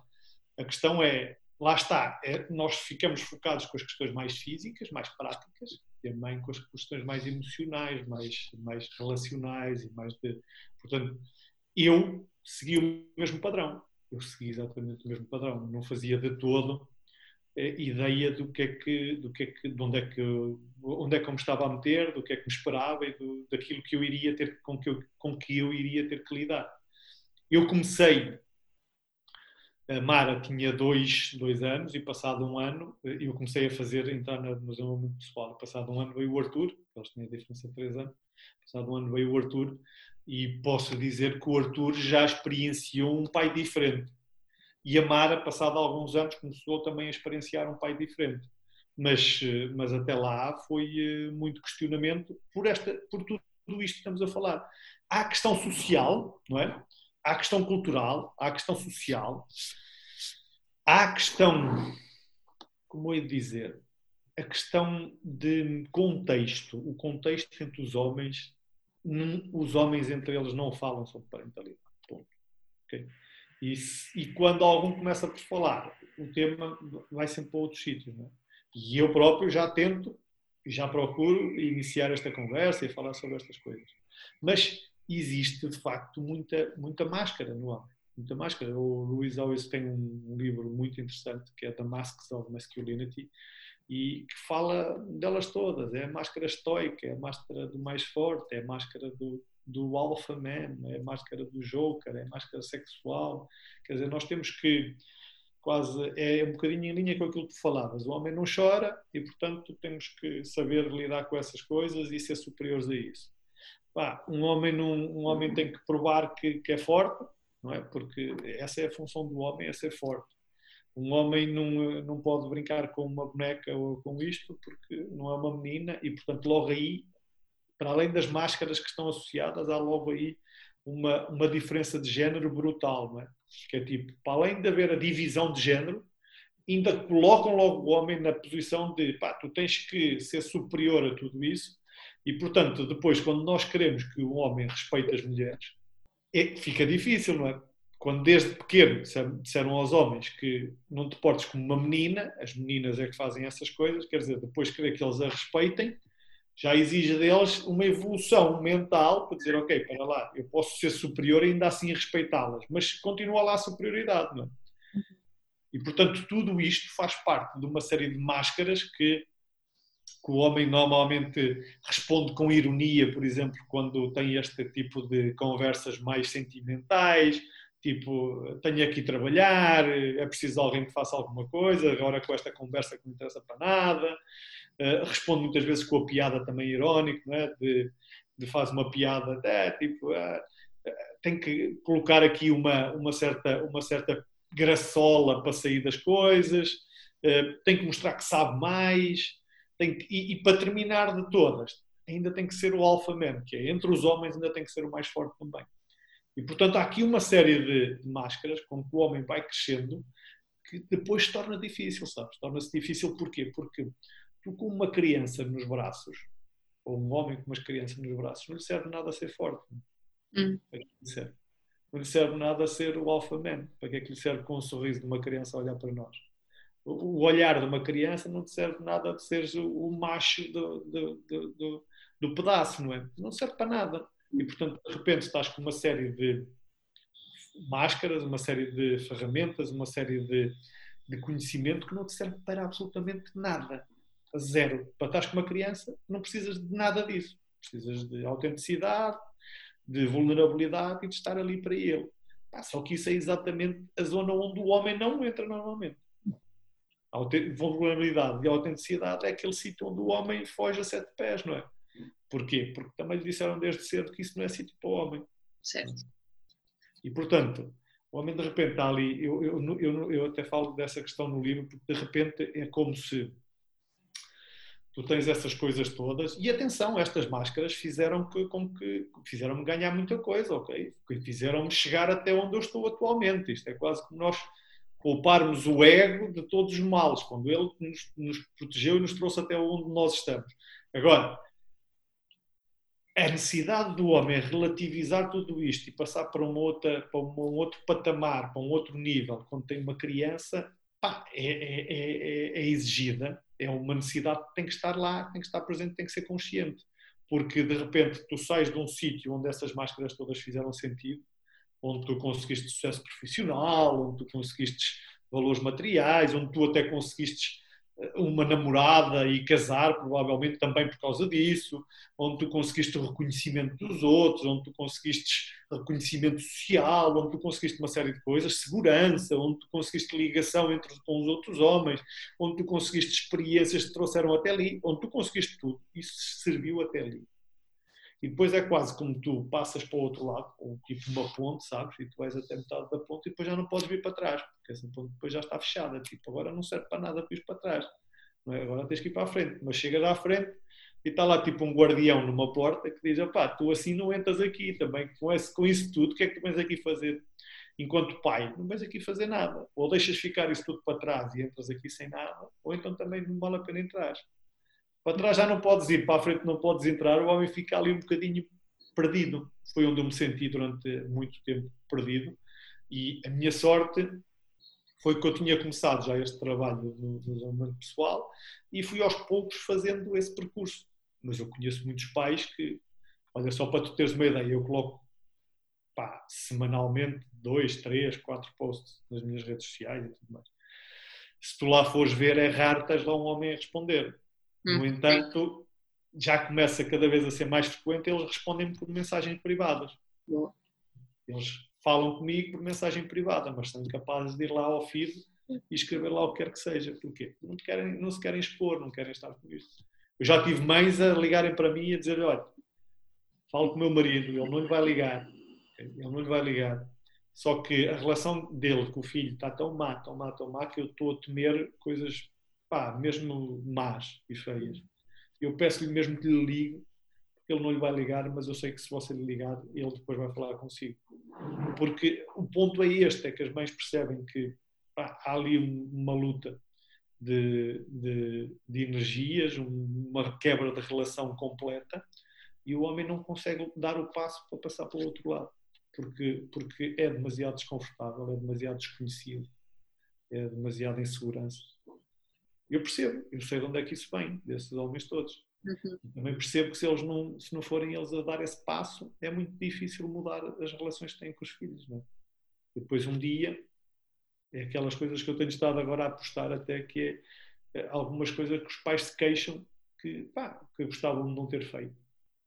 a questão é, lá está, é, nós ficamos focados com as questões mais físicas, mais práticas, e a mãe com as questões mais emocionais, mais, mais relacionais e mais de. Portanto, eu segui o mesmo padrão. Eu segui exatamente o mesmo padrão. Não fazia de todo ideia do que é que, do que é que, de onde é que, onde é que eu me estava a meter, do que é que me esperava e do, daquilo que eu iria ter, com que eu, com que eu iria ter que lidar. Eu comecei, a Mara tinha dois, dois anos e passado um ano, eu comecei a fazer, entrar no desenvolvimento pessoal, passado um ano veio o Arthur, eles tinham a diferença de três anos, passado um ano veio o Arthur e posso dizer que o Arthur já experienciou um pai diferente e a Mara, passado alguns anos, começou também a experienciar um pai diferente. Mas, eh, mas até lá foi eh, muito questionamento por, esta, por tudo, isto que estamos a falar. Há a questão social, não é? Há a questão cultural, há a questão social, há a questão, como eu ia dizer, a questão de contexto. O contexto entre os homens, os homens entre eles não falam sobre parentalidade. Ponto. Okay? E, e, quando algum começa por falar, o tema vai sempre para outros sítios. É? E eu próprio já tento, já procuro iniciar esta conversa e falar sobre estas coisas. Mas existe, de facto, muita, muita máscara no homem. Muita máscara. O Luís Alves tem um, livro muito interessante que é The Masks of Masculinity e que fala delas todas. É a máscara estoica, é a máscara do mais forte, é a máscara do, do alpha man, é a máscara do joker, é a máscara sexual. Quer dizer, nós temos que quase é um bocadinho em linha com aquilo que tu falavas. O homem não chora e, portanto, temos que saber lidar com essas coisas e ser superiores a isso. Pá, um, homem não, um homem tem que provar que, que, é forte, não é? Porque essa é a função do homem, é ser forte. Um homem não, não pode brincar com uma boneca ou com isto porque não é uma menina e, portanto, logo aí para além das máscaras que estão associadas, há logo aí uma, uma diferença de género brutal, não é? Que é tipo, para além de haver a divisão de género, ainda colocam logo o homem na posição de, pá, tu tens que ser superior a tudo isso, e portanto, depois, quando nós queremos que o homem respeite as mulheres, é, fica difícil, não é? Quando desde pequeno disseram aos homens que não te portes como uma menina, as meninas é que fazem essas coisas, quer dizer, depois querer que eles a respeitem, já exige deles uma evolução mental para dizer, ok, para lá, eu posso ser superior e ainda assim respeitá-las, mas continua lá a superioridade, não é? E, portanto, tudo isto faz parte de uma série de máscaras que, que o homem normalmente responde com ironia, por exemplo, quando tem este tipo de conversas mais sentimentais, tipo, tenho aqui trabalhar, é preciso alguém que faça alguma coisa, agora com esta conversa que não interessa para nada. Uh, responde muitas vezes com a piada também irónica, não é? de, de faz uma piada, é, tipo, uh, tem que colocar aqui uma, uma, certa, uma certa graçola para sair das coisas, tem que mostrar que sabe mais, tem que, e, e, para terminar de todas, ainda tem que ser o alfa man, que é entre os homens ainda tem que ser o mais forte também. E portanto há aqui uma série de, de máscaras com que o homem vai crescendo que depois se torna difícil, sabes? Torna-se difícil porquê? Porque tu com uma criança nos braços, ou um homem com uma criança nos braços, não lhe serve nada a ser forte. Hum. Não lhe serve nada a ser o alpha man. Para que é que lhe serve com um sorriso de uma criança a olhar para nós? O olhar de uma criança não te serve nada de seres o macho do, do, do, do pedaço, não é? Não serve para nada. E, portanto, de repente estás com uma série de máscaras, uma série de ferramentas, uma série de, de conhecimento que não te serve para absolutamente nada zero. Para estar com uma criança, não precisas de nada disso. Precisas de autenticidade, de vulnerabilidade e de estar ali para ele. só que isso é exatamente a zona onde o homem não entra normalmente. A vulnerabilidade e a autenticidade é aquele sítio onde o homem foge a sete pés, não é? Porquê? Porque também lhe disseram desde cedo que isso não é sítio para o homem. Certo. E portanto, o homem de repente está ali. Eu, eu, eu, eu até falo dessa questão no livro, porque de repente é como se tu tens essas coisas todas e atenção, estas máscaras fizeram que, com que fizeram-me ganhar muita coisa, ok? Fizeram-me chegar até onde eu estou atualmente. Isto é quase como nós pouparmos o ego de todos os males, quando ele nos, nos protegeu e nos trouxe até onde nós estamos. Agora, a necessidade do homem relativizar tudo isto e passar para, uma outra, para um outro patamar, para um outro nível, quando tem uma criança, pá, é, é, é, é exigida é uma necessidade que tem que estar lá, tem que estar presente, tem que ser consciente. Porque de repente tu sais de um sítio onde essas máscaras todas fizeram sentido onde tu conseguiste sucesso profissional, onde tu conseguiste valores materiais, onde tu até conseguiste uma namorada e casar, provavelmente também por causa disso, onde tu conseguiste o reconhecimento dos outros, onde tu conseguiste reconhecimento social, onde tu conseguiste uma série de coisas, segurança, onde tu conseguiste ligação entre com os outros homens, onde tu conseguiste experiências que te trouxeram até ali, onde tu conseguiste tudo. Isso serviu até ali. E depois é quase como tu passas para o outro lado, ou tipo uma ponte, sabes? E tu vais até metade da ponte e depois já não podes vir para trás, porque essa ponte depois já está fechada. Tipo, agora não serve para nada para ir para trás. É? Agora tens que ir para a frente. Mas chegas à frente e está lá tipo um guardião numa porta que diz: pá, tu assim não entras aqui também. Com, esse, com isso tudo, o que é que tu vens aqui fazer? Enquanto pai, não vens aqui fazer nada. Ou deixas ficar isso tudo para trás e entras aqui sem nada, ou então também não vale a pena entrar. Para trás já não podes ir, para a frente não podes entrar, o homem fica ali um bocadinho perdido. Foi onde eu me senti durante muito tempo perdido. E a minha sorte foi que eu tinha começado já este trabalho no desenvolvimento pessoal e fui aos poucos fazendo esse percurso. Mas eu conheço muitos pais que, olha, só para tu teres uma ideia, eu coloco pá, semanalmente dois, três, quatro posts nas minhas redes sociais e tudo mais. Se tu lá fores ver, é raro teres lá um homem a responder. No hum. entanto, já começa cada vez a ser mais frequente, eles respondem-me por mensagens privadas. Eles falam comigo por mensagem privada, mas são incapazes de ir lá ao feed e escrever lá o que quer que seja. Porquê? Não, querem, não se querem expor, não querem estar com isso. Eu já tive mães a ligarem para mim e a dizer: olha, falo com o meu marido, ele não lhe vai ligar. Ele não lhe vai ligar. Só que a relação dele com o filho está tão má, tão má, tão má, que eu estou a temer coisas pá, mesmo más e feias. Eu peço-lhe mesmo que lhe ligue, ele não lhe vai ligar, mas eu sei que se você lhe ligar, ele depois vai falar consigo. Porque o ponto é este, é que as mães percebem que pá, há ali uma luta de, de, de energias, uma quebra de relação completa, e o homem não consegue dar o passo para passar para o outro lado, porque, porque é demasiado desconfortável, é demasiado desconhecido, é demasiado insegurança. Eu percebo, eu sei de onde é que isso vem, desses homens todos. Uhum. Também percebo que se eles não, se não forem eles a dar esse passo, é muito difícil mudar as relações que têm com os filhos. Não é? Depois, um dia, é aquelas coisas que eu tenho estado agora a apostar até que é, é algumas coisas que os pais se queixam que, pá, que gostavam de não ter feito.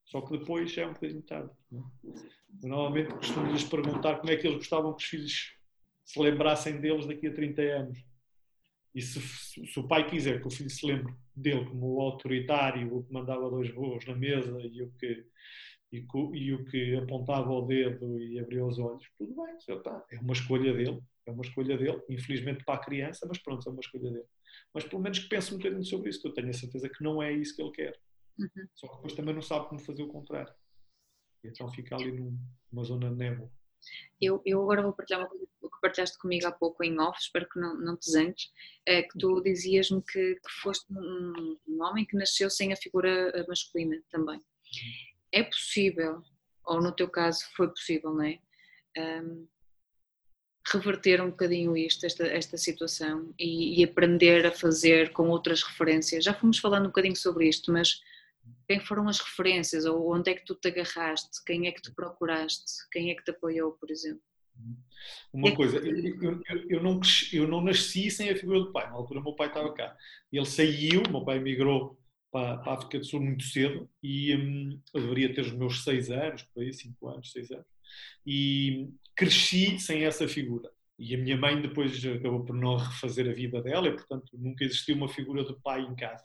Só que depois é um bocadinho tarde. É? Normalmente costumo-lhes perguntar como é que eles gostavam que os filhos se lembrassem deles daqui a 30 anos. E se, se, o pai quiser que o filho se lembre dele como o autoritário, o que mandava dois voos na mesa e o que, e, e, o que apontava o dedo e abria os olhos, tudo bem, está. é uma escolha dele, é uma escolha dele, infelizmente para a criança, mas pronto, é uma escolha dele. Mas pelo menos que pense um bocadinho sobre isso, que eu tenho a certeza que não é isso que ele quer. Uhum. Só que depois também não sabe como fazer o contrário. E então fica ali numa zona de névoa. Eu, eu agora vou partilhar uma coisa que partilhaste comigo há pouco em off, espero que não, não te zantes, é que tu dizias-me que, que, foste um, um, homem que nasceu sem a figura eh, masculina também. É possível, ou no teu caso foi possível, não é? Um, reverter um bocadinho isto, esta, esta situação e, e, aprender a fazer com outras referências. Já fomos falando um bocadinho sobre isto, mas quem foram as referências ou onde é que tu te agarraste? Quem é que te procuraste? Quem é que te apoiou, por exemplo? Uma é coisa, eu, eu, eu, não, eu não nasci sem a figura do pai. Na altura, meu pai estava cá. Ele saiu, meu pai migrou para, para a África do Sul muito cedo e hum, eu deveria ter os meus seis anos, por aí, cinco anos, seis anos. E cresci sem essa figura. E a minha mãe depois acabou por não refazer a vida dela e, portanto, nunca existiu uma figura de pai em casa.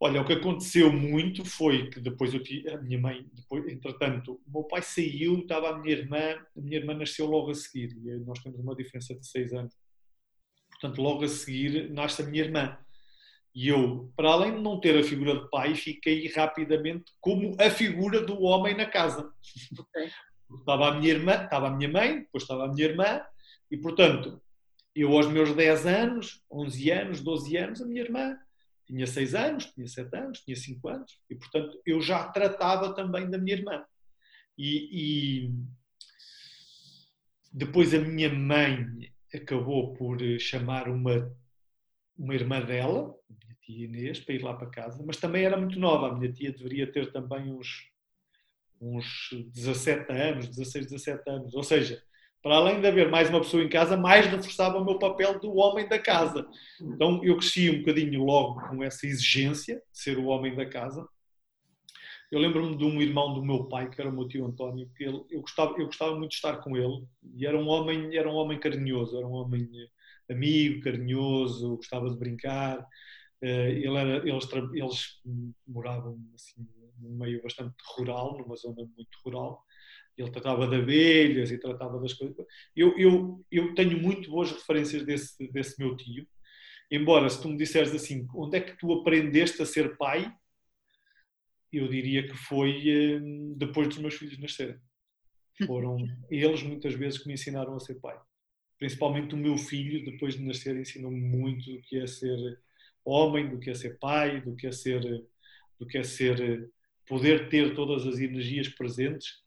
Olha, o que aconteceu muito foi que depois eu tive, a minha mãe, depois, entretanto, o meu pai saiu, estava a minha irmã, a minha irmã nasceu logo a seguir, e nós temos uma diferença de seis anos. Portanto, logo a seguir nasce a minha irmã. E eu, para além de não ter a figura de pai, fiquei rapidamente como a figura do homem na casa. Okay. Estava a minha irmã, estava a minha mãe, depois estava a minha irmã, e portanto, eu aos meus 10 anos, 11 anos, 12 anos, a minha irmã tinha 6 anos, tinha 7 anos, tinha 5 anos, e portanto eu já tratava também da minha irmã. E, e depois a minha mãe acabou por chamar uma, uma irmã dela, a minha tia Inês, para ir lá para casa, mas também era muito nova. A minha tia deveria ter também uns, uns 17 anos, 16, 17 anos. Ou seja, para além de haver mais uma pessoa em casa, mais reforçava o meu papel do homem da casa. Então eu cresci um bocadinho logo com essa exigência de ser o homem da casa. Eu lembro-me de um irmão do meu pai, que era o meu tio António, que ele, eu, gostava, eu gostava muito de estar com ele, e era um homem, era um homem carinhoso, era um homem amigo, carinhoso, gostava de brincar. Eh, ele era, eles, eles moravam assim, num meio bastante rural, numa zona muito rural. Ele tratava de abelhas e tratava das coisas. Eu, eu, eu tenho muito boas referências desse, desse meu tio. Embora, se tu me disseres assim, onde é que tu aprendeste a ser pai? Eu diria que foi eh, depois dos meus filhos nascerem. Foram eles muitas vezes que me ensinaram a ser pai principalmente o meu filho, depois de nascer, ensinou-me muito do que é ser homem, do que é ser pai, do que é ser, do que é ser, poder ter todas as energias presentes,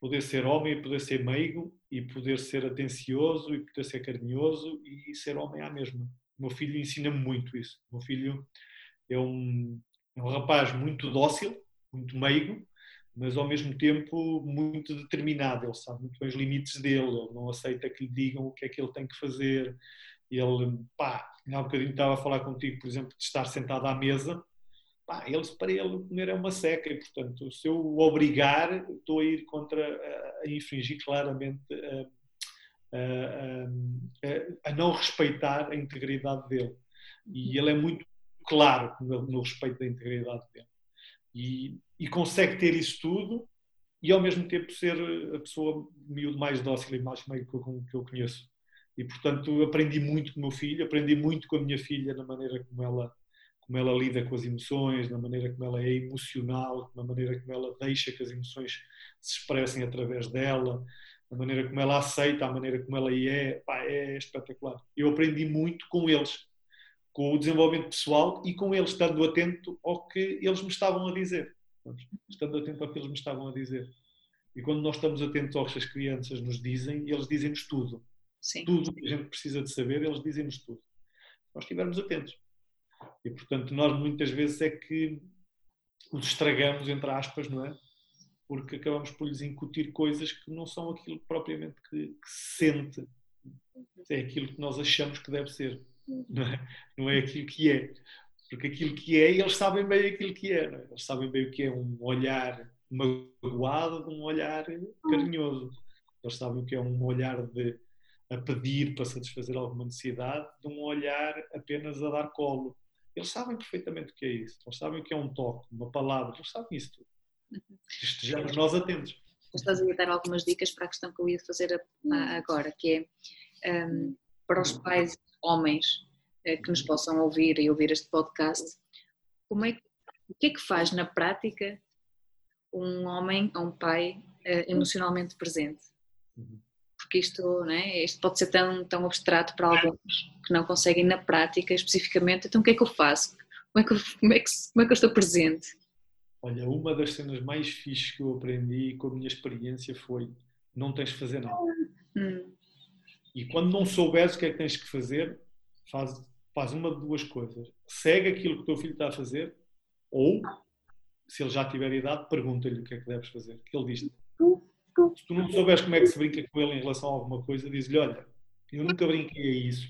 poder ser homem, poder ser meigo e poder ser atencioso e poder ser carinhoso e ser homem à mesma. O meu filho ensina-me muito isso. O meu filho é um, é um rapaz muito dócil, muito meigo, mas ao mesmo tempo muito determinado. Ele sabe muito bem os limites dele, ele não aceita que lhe digam o que é que ele tem que fazer. Ele, pá, há um bocadinho estava a falar contigo, por exemplo, de estar sentado à mesa. Pá, ele, para ele, comer é uma seca e, portanto, se eu o obrigar, estou a ir contra, a, a infringir claramente a, a, a, não respeitar a integridade dele. E ele é muito claro no, no respeito da integridade dele. E, e consegue ter isso tudo e ao mesmo tempo ser a pessoa miúdo mais dócil e mais meio que eu, que eu conheço. E portanto aprendi muito com o meu filho, aprendi muito com a minha filha na maneira como ela como ela lida com as emoções, na maneira como ela é emocional, na maneira como ela deixa que as emoções se expressem através dela, na maneira como ela aceita, a maneira como ela é, pá, é espetacular. Eu aprendi muito com eles, com o desenvolvimento pessoal e com eles, estando atento ao que eles me estavam a dizer estando atento ao que eles me estavam a dizer. E quando nós estamos atentos ao que as crianças nos dizem, eles dizem-nos tudo. Sim. Tudo o que a gente precisa de saber, eles dizem-nos tudo. Nós estivermos atentos. E, portanto, nós muitas vezes é que os estragamos, entre aspas, não é? Porque acabamos por lhes incutir coisas que não são aquilo propriamente que, que se sente. É aquilo que nós achamos que deve ser. Não é, não é aquilo que é. Porque aquilo que é, eles sabem bem aquilo que é. é? Eles sabem bem o que é um olhar magoado de um olhar carinhoso. Eles sabem o que é um olhar de a pedir para satisfazer alguma necessidade de um olhar apenas a dar colo. Eles sabem perfeitamente o que é isso. Eles sabem o que é um toque, uma palavra. Eles sabem isso tudo. Uhum. Estejamos nós atentos. Estás a dar algumas dicas para a questão que eu ia fazer agora, que é um, para os pais homens eh, que nos possam ouvir e ouvir este podcast, como é, o que é que faz na prática um homem ou um pai eh, emocionalmente presente? Porque isto, né, isto pode ser tão, tão abstrato para alguns que não conseguem na prática especificamente, então o que é que eu faço? Como é que, eu, como é que, como é que eu estou presente? Olha, uma das cenas mais fixes que eu aprendi com a minha experiência foi não tens de fazer nada. Hum. E quando não souberes o que é que tens que fazer, faz, faz uma de duas coisas. Segue aquilo que o teu filho está a fazer, ou, se ele já tiver idade, pergunta-lhe o que é que deves fazer. Que ele diz. Se tu não souberes como é que se brinca com ele em relação a alguma coisa, diz-lhe: Olha, eu nunca brinquei a isso.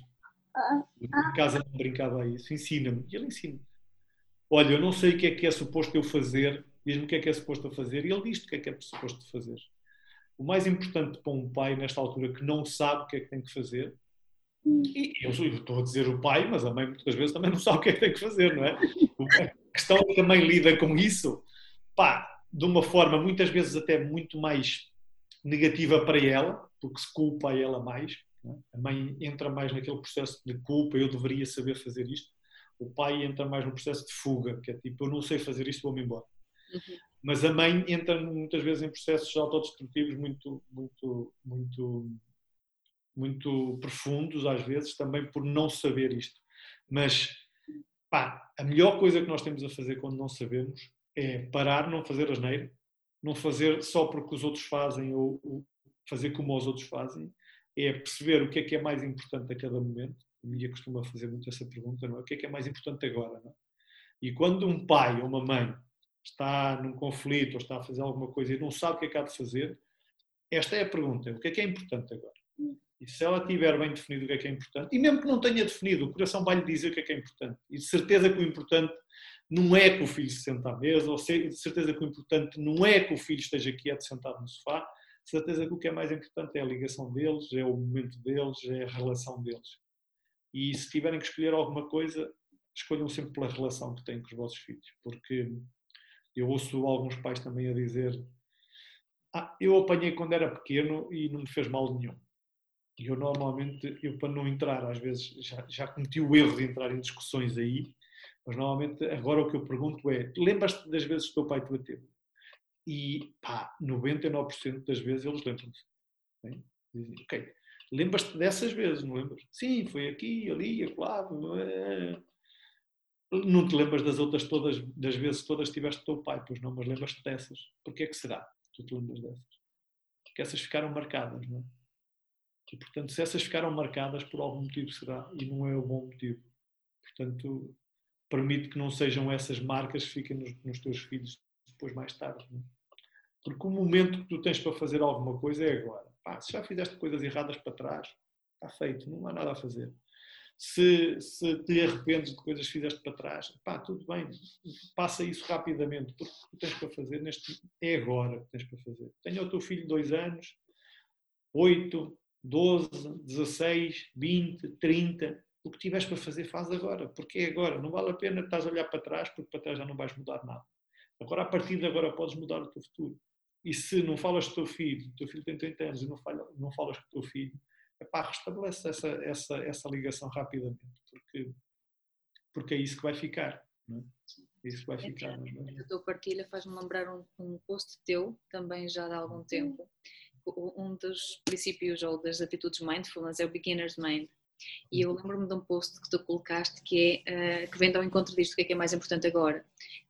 em casa não brincava a isso. Ensina-me. E ele ensina. Olha, eu não sei o que é que é suposto eu fazer. Diz-me o que é que é suposto eu fazer. E ele diz-te o que é que é suposto fazer. O mais importante para um pai, nesta altura, que não sabe o que é que tem que fazer, e eu estou a dizer o pai, mas a mãe muitas vezes também não sabe o que é que tem que fazer, não é? A questão é que a mãe lida com isso, pá, de uma forma muitas vezes até muito mais negativa para ela, porque se culpa a ela mais. É? A mãe entra mais naquele processo de culpa, eu deveria saber fazer isto. O pai entra mais no processo de fuga, que é tipo, eu não sei fazer isto, vou-me embora. Uhum. Mas a mãe entra muitas vezes em processos autodestrutivos muito, muito, muito muito profundos às vezes, também por não saber isto. Mas pá, a melhor coisa que nós temos a fazer quando não sabemos é parar, não fazer asneira, não fazer só porque os outros fazem ou, fazer como os outros fazem, é perceber o que é que é mais importante a cada momento. A minha costuma fazer muito essa pergunta, não é? O que é que é mais importante agora, não é? E quando um pai ou uma mãe está num conflito ou está a fazer alguma coisa e não sabe o que é que há de fazer, esta é a pergunta: o que é que é importante agora? E se ela tiver bem definido o que é que é importante, e mesmo que não tenha definido, o coração vai lhe dizer o que é que é importante. E de certeza que o importante não é que o filho se sente à mesa, ou de certeza que o importante não é que o filho esteja quieto sentado no sofá, certeza que o que é mais importante é a ligação deles, é o momento deles, é a relação deles. E se tiverem que escolher alguma coisa, escolham sempre pela relação que têm com os vossos filhos, porque eu ouço alguns pais também a dizer ah, eu apanhei quando era pequeno e não me fez mal nenhum. E eu normalmente, eu para não entrar, às vezes já, já cometi o erro de entrar em discussões aí, mas normalmente agora o que eu pergunto é: lembras-te das vezes que o teu pai te bateu? E pá, 99% das vezes eles lembram-se. Dizem, ok, lembras-te dessas vezes, não lembras? Sim, foi aqui, ali, acolá. É? Não te lembras das outras todas, das vezes todas tiveste teu pai, pois não, mas lembras-te dessas. Porquê é que será? Tu te lembras dessas? Porque essas ficaram marcadas, não é? E, portanto, se essas ficaram marcadas, por algum motivo será, e não é o bom motivo. Portanto, permite que não sejam essas marcas que fiquem nos, nos teus filhos depois mais tarde. É? Porque o momento que tu tens para fazer alguma coisa é agora. Pá, se já fizeste coisas erradas para trás, está feito, não há nada a fazer. Se, se te arrependes de coisas que fizeste para trás, pá, tudo bem, passa isso rapidamente, porque o que tens para fazer neste, é agora que tens para fazer. Tenha o teu filho dois anos, oito, 12, 16, 20, 30, o que tiveres para fazer, faz agora, porque é agora. Não vale a pena estás a olhar para trás, porque para trás já não vais mudar nada. Agora, a partir de agora, podes mudar o teu futuro. E se não falas com o teu filho, o teu filho tem 30 anos e não, fala, não falas com o teu filho, epá, restabelece essa, essa, essa ligação rapidamente, porque, porque é isso que vai ficar. Não é? É isso que vai ficar. É? A tua partilha faz-me lembrar um, um post teu, também já de algum tempo. Um dos princípios ou das atitudes mindfulness é o beginner's mind. E eu lembro-me de um post que tu colocaste que, é, uh, que vem ao encontro disto, que é que é mais importante agora,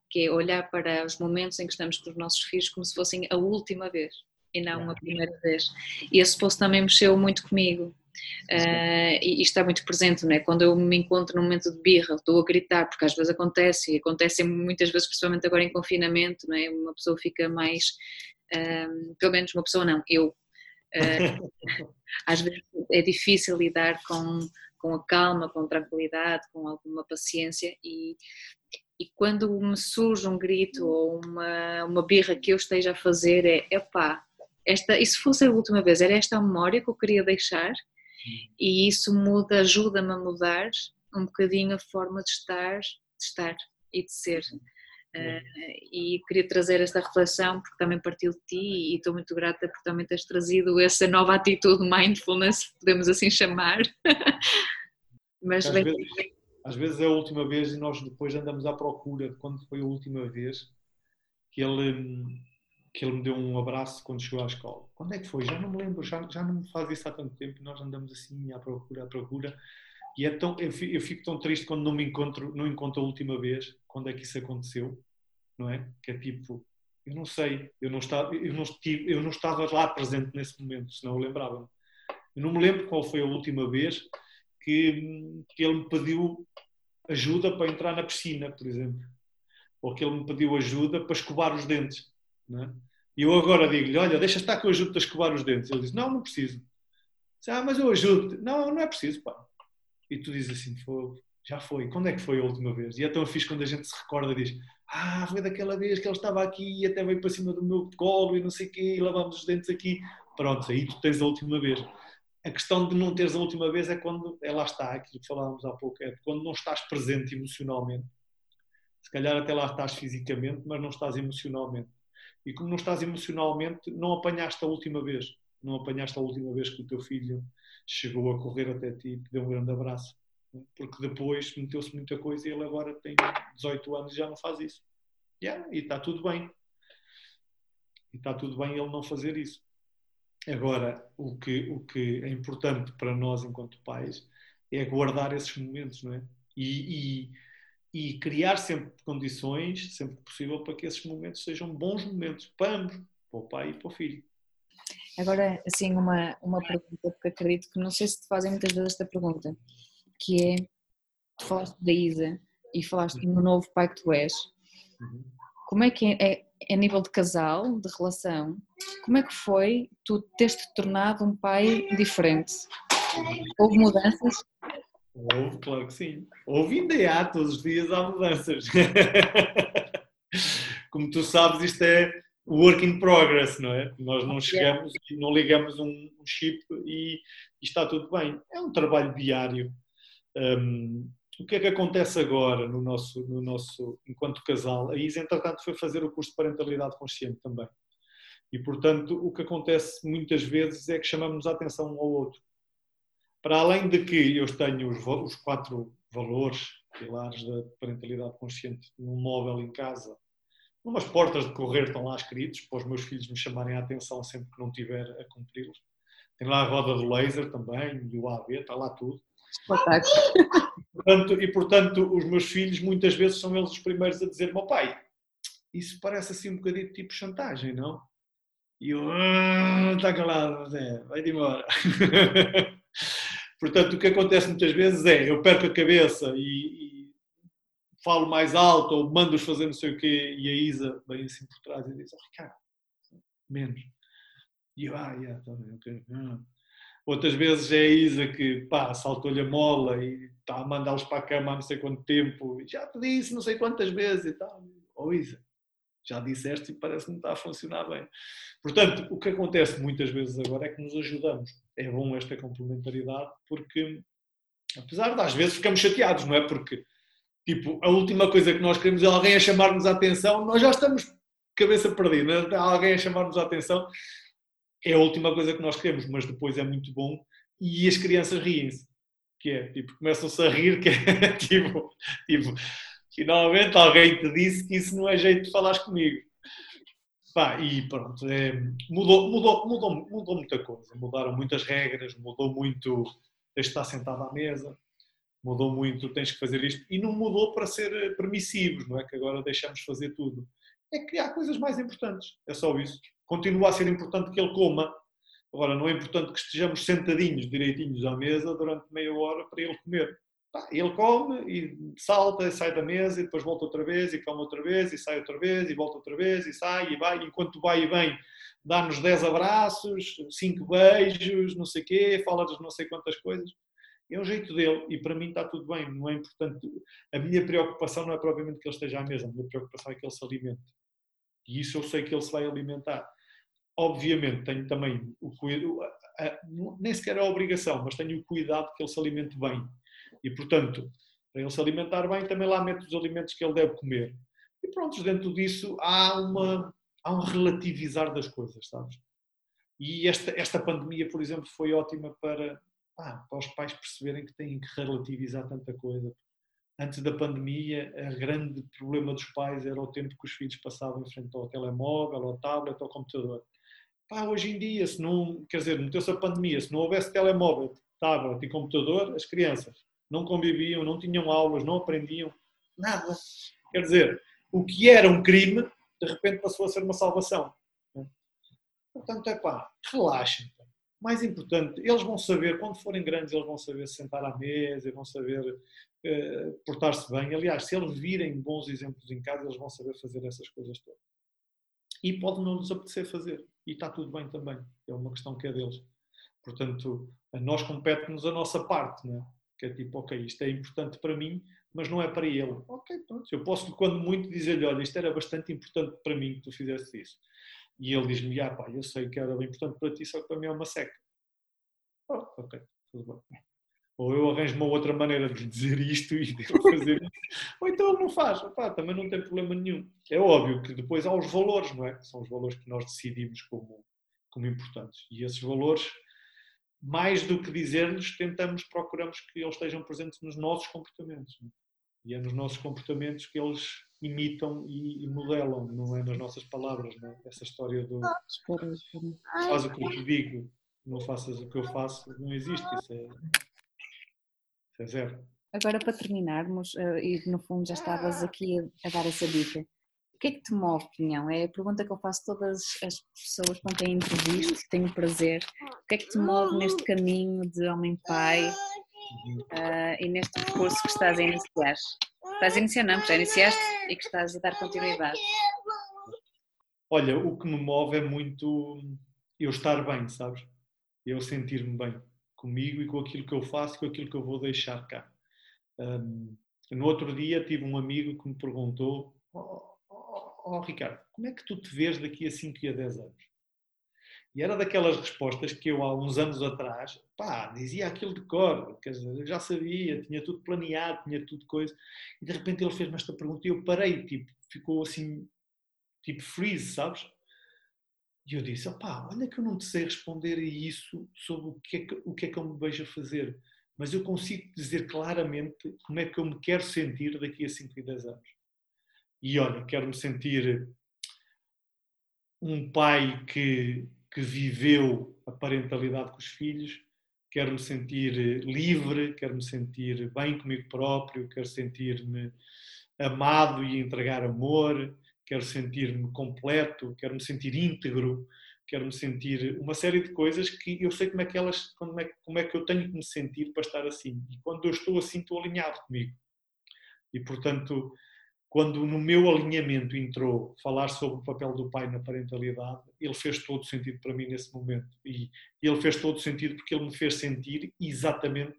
que é olhar para os momentos em que estamos com os nossos filhos como se fossem a última vez e não a primeira vez. E esse post também mexeu muito comigo. Uh, e, e, está muito presente, não é? Quando eu me encontro num momento de birra, estou a gritar, porque às vezes acontece, e acontece muitas vezes, principalmente agora em confinamento, não é? Uma pessoa fica mais, uh, pelo menos uma pessoa não, eu, às vezes é difícil lidar com, com a calma, com tranquilidade, com alguma paciência e, e quando me surge um grito ou uma, uma birra que eu esteja a fazer é, epá, esta, e se fosse a última vez, era esta a memória que eu queria deixar e isso muda, ajuda-me a mudar um bocadinho a forma de estar, de estar e de ser. Uh, e queria trazer esta reflexão porque também partiu de ti e estou muito grata por também teres trazido essa nova atitude mindfulness, podemos assim chamar. Mas às, vezes, às vezes é a última vez e nós depois andamos à procura de quando foi a última vez que ele, que ele me deu um abraço quando chegou à escola. Quando é que foi? Já não me lembro, já, já não me faz isso há tanto tempo. Nós andamos assim à procura, à procura. E é tão, eu, fico, eu fico tão triste quando não me encontro, não encontro a última vez, quando é que isso aconteceu, não é? Que é tipo, eu não sei, eu não estava, eu não, estive, eu não estava lá presente nesse momento, senão eu lembrava-me. Eu não me lembro qual foi a última vez que, que ele me pediu ajuda para entrar na piscina, por exemplo. Ou que ele me pediu ajuda para escovar os dentes. É? E eu agora digo-lhe: Olha, deixa estar que eu ajudo-te a escovar os dentes. Ele diz: Não, não preciso. ah, mas eu ajudo-te. Não, não é preciso, pá. E tu dizes assim: Já foi. Quando é que foi a última vez? E é tão fixe quando a gente se recorda e diz: Ah, foi daquela vez que ele estava aqui e até veio para cima do meu colo e não sei o quê, e lavámos os dentes aqui. Pronto, aí tu tens a última vez a questão de não teres a última vez é quando, é lá está, aquilo que falávamos há pouco, é quando não estás presente emocionalmente. Se calhar até lá estás fisicamente, mas não estás emocionalmente. E como não estás emocionalmente, não apanhaste a última vez. Não apanhaste a última vez que o teu filho chegou a correr até ti e te deu um grande abraço. Porque depois meteu-se muita coisa e ele agora tem 18 anos e já não faz isso. Yeah, e está tudo bem. E está tudo bem ele não fazer isso. Agora, o que, o que é importante para nós, enquanto pais, é guardar esses momentos, não é? E, e, e, criar sempre condições, sempre que possível, para que esses momentos sejam bons momentos para ambos, para o pai e para o filho. Agora, assim, uma, uma pergunta, porque acredito que não sei se te fazem muitas vezes esta pergunta, que é, tu falaste da Isa e falaste no novo pai que tu és. Uhum. como é que é, é a nível de casal, de relação, como é que foi tu teres te tornado um pai diferente? Houve mudanças? Houve, claro que sim. Houve ainda há, todos os dias há mudanças. Como tu sabes, isto é work in progress, não é? Nós não chegamos e não ligamos um chip e, e, está tudo bem. É um trabalho diário. Um, o que é que acontece agora no nosso, no nosso enquanto casal? A Isa, entretanto, foi fazer o curso de parentalidade consciente também. E, portanto, o que acontece muitas vezes é que chamamos a atenção um ao outro. Para além de que eu tenho os, os quatro valores, pilares da parentalidade consciente no móvel em casa, umas portas de correr estão lá escritos para os meus filhos me chamarem a atenção sempre que não tiver a cumpri-los. Tem lá a roda do laser também, do AB, está lá tudo. Portanto, e portanto, os meus filhos muitas vezes são eles os primeiros a dizer: meu pai, isso parece assim um bocadinho tipo chantagem, não? E eu, ah, está calado, Zé, vai-te embora. portanto, o que acontece muitas vezes é eu perco a cabeça e, e falo mais alto ou mando-os fazer não sei o quê e a Isa vem assim por trás e diz: oh, Ricardo, menos. E eu, ah, yeah, tá bem, ok. Ah. Outras vezes é a Isa que, pá, saltou-lhe a mola e está a mandá-los para a cama há não sei quanto tempo. Já te disse não sei quantas vezes e tal. Oh Isa, já disseste e parece que não está a funcionar bem. Portanto, o que acontece muitas vezes agora é que nos ajudamos. É bom esta complementaridade porque, apesar de às vezes ficamos chateados, não é? Porque, tipo, a última coisa que nós queremos é alguém a chamar-nos a atenção, nós já estamos cabeça perdida, alguém a chamar-nos a atenção é a última coisa que nós queremos, mas depois é muito bom e as crianças riem-se, que é, tipo, começam-se a rir, que é, tipo, tipo, finalmente alguém te disse que isso não é jeito de falares comigo. Pá, e pronto, é, mudou, mudou, mudou, mudou muita coisa, mudaram muitas regras, mudou muito, de estar sentado à mesa, mudou muito, tens que fazer isto, e não mudou para ser permissivos, não é que agora deixamos fazer tudo. É que há coisas mais importantes, é só isso continua a ser importante que ele coma. Agora, não é importante que estejamos sentadinhos direitinhos à mesa durante meia hora para ele comer. Ele come e salta e sai da mesa e depois volta outra vez e come outra vez e sai outra vez e volta outra vez e sai e vai. Enquanto vai e vem, dá-nos 10 abraços, 5 beijos, não sei quê, fala-nos não sei quantas coisas. É o jeito dele e para mim está tudo bem, não é importante. A minha preocupação não é propriamente que ele esteja à mesa, a minha preocupação é que ele se alimente. E isso eu sei que ele se vai alimentar. Obviamente, tenho também o cuidado, nem sequer a obrigação, mas tenho o cuidado que ele se alimente bem. E, portanto, para ele se alimentar bem, também lá meto os alimentos que ele deve comer. E pronto, dentro disso há, uma, há um relativizar das coisas, sabes? E esta, esta pandemia, por exemplo, foi ótima para, ah, para os pais perceberem que têm que relativizar tanta coisa. Antes da pandemia, o grande problema dos pais era o tempo que os filhos passavam em frente ao telemóvel, ao tablet, ao computador. Pá, hoje em dia, se não, quer dizer, meteu-se a pandemia, se não houvesse telemóvel, tablet e computador, as crianças não conviviam, não tinham aulas, não aprendiam nada. Quer dizer, o que era um crime, de repente passou a ser uma salvação. Portanto, é pá, relaxem. Mais importante, eles vão saber, quando forem grandes, eles vão saber se sentar à mesa, vão saber uh, portar-se bem. Aliás, se eles virem bons exemplos em casa, eles vão saber fazer essas coisas todas. E pode não lhes apetecer fazer e está tudo bem também. É uma questão que é deles. Portanto, a nós compete-nos a nossa parte, né? que é tipo, ok, isto é importante para mim, mas não é para ele. Ok, pronto, eu posso, quando muito, dizer-lhe, olha, isto era bastante importante para mim que tu fizesse isso. E ele diz-me, ah pá, eu sei que era bem importante para ti, só que para mim é uma seca. Oh, ok, tudo bem. Ou eu arranjo uma outra maneira de dizer isto e de fazer isto. Ou então ele não faz. Opá, também não tem problema nenhum. É óbvio que depois há os valores, não é? São os valores que nós decidimos como, como importantes. E esses valores, mais do que dizer-lhes, tentamos, procuramos que eles estejam presentes nos nossos comportamentos. É? E é nos nossos comportamentos que eles imitam e, modelam, não é nas nossas palavras. Não é? Essa história do faz o que eu te digo, não faças o que eu faço, não existe. Isso é é zero. Agora, para terminarmos, eh, e no fundo já estavas aqui a, dar essa dica, o que é que te move, Pinhão? É a pergunta que eu faço a todas as pessoas quando têm entrevisto, tenho o prazer. O que é que te move neste caminho de homem-pai uh, e neste percurso que estás a iniciar? Estás a iniciar, já iniciaste e que estás a dar continuidade. olha, o que me move é muito eu estar bem, sabes? Eu sentir-me bem comigo e com aquilo que eu faço, com aquilo que eu vou deixar cá. Um, no outro dia tive um amigo que me perguntou: oh, oh, oh, Ricardo, como é que tu te vês daqui a 5 e a 10 anos? E era daquelas respostas que eu há uns anos atrás, pá, dizia aquilo de cor, quer dizer, eu já sabia, tinha tudo planeado, tinha tudo coisa, e de repente ele fez-me esta pergunta e eu parei, tipo, ficou assim, tipo freeze, sabes? E eu disse, opá, olha que eu não te sei responder a isso sobre o que, é que, o que é que eu me vejo a fazer, mas eu consigo dizer claramente como é que eu me quero sentir daqui a 5 e 10 anos. E olha, quero-me sentir um pai que que viveu a parentalidade com os filhos, quero me sentir eh, livre, quero me sentir bem comigo próprio, quero sentir-me amado e entregar amor, quero sentir-me completo, quero me sentir íntegro, quero me sentir uma série de coisas que eu sei como é que elas, como é, como é que eu tenho que me sentir para estar assim. E quando eu estou assim, estou alinhado comigo. E portanto, quando no meu alinhamento entrou falar sobre o papel do pai na parentalidade, ele fez todo sentido para mim nesse momento. E ele fez todo sentido porque ele me fez sentir exatamente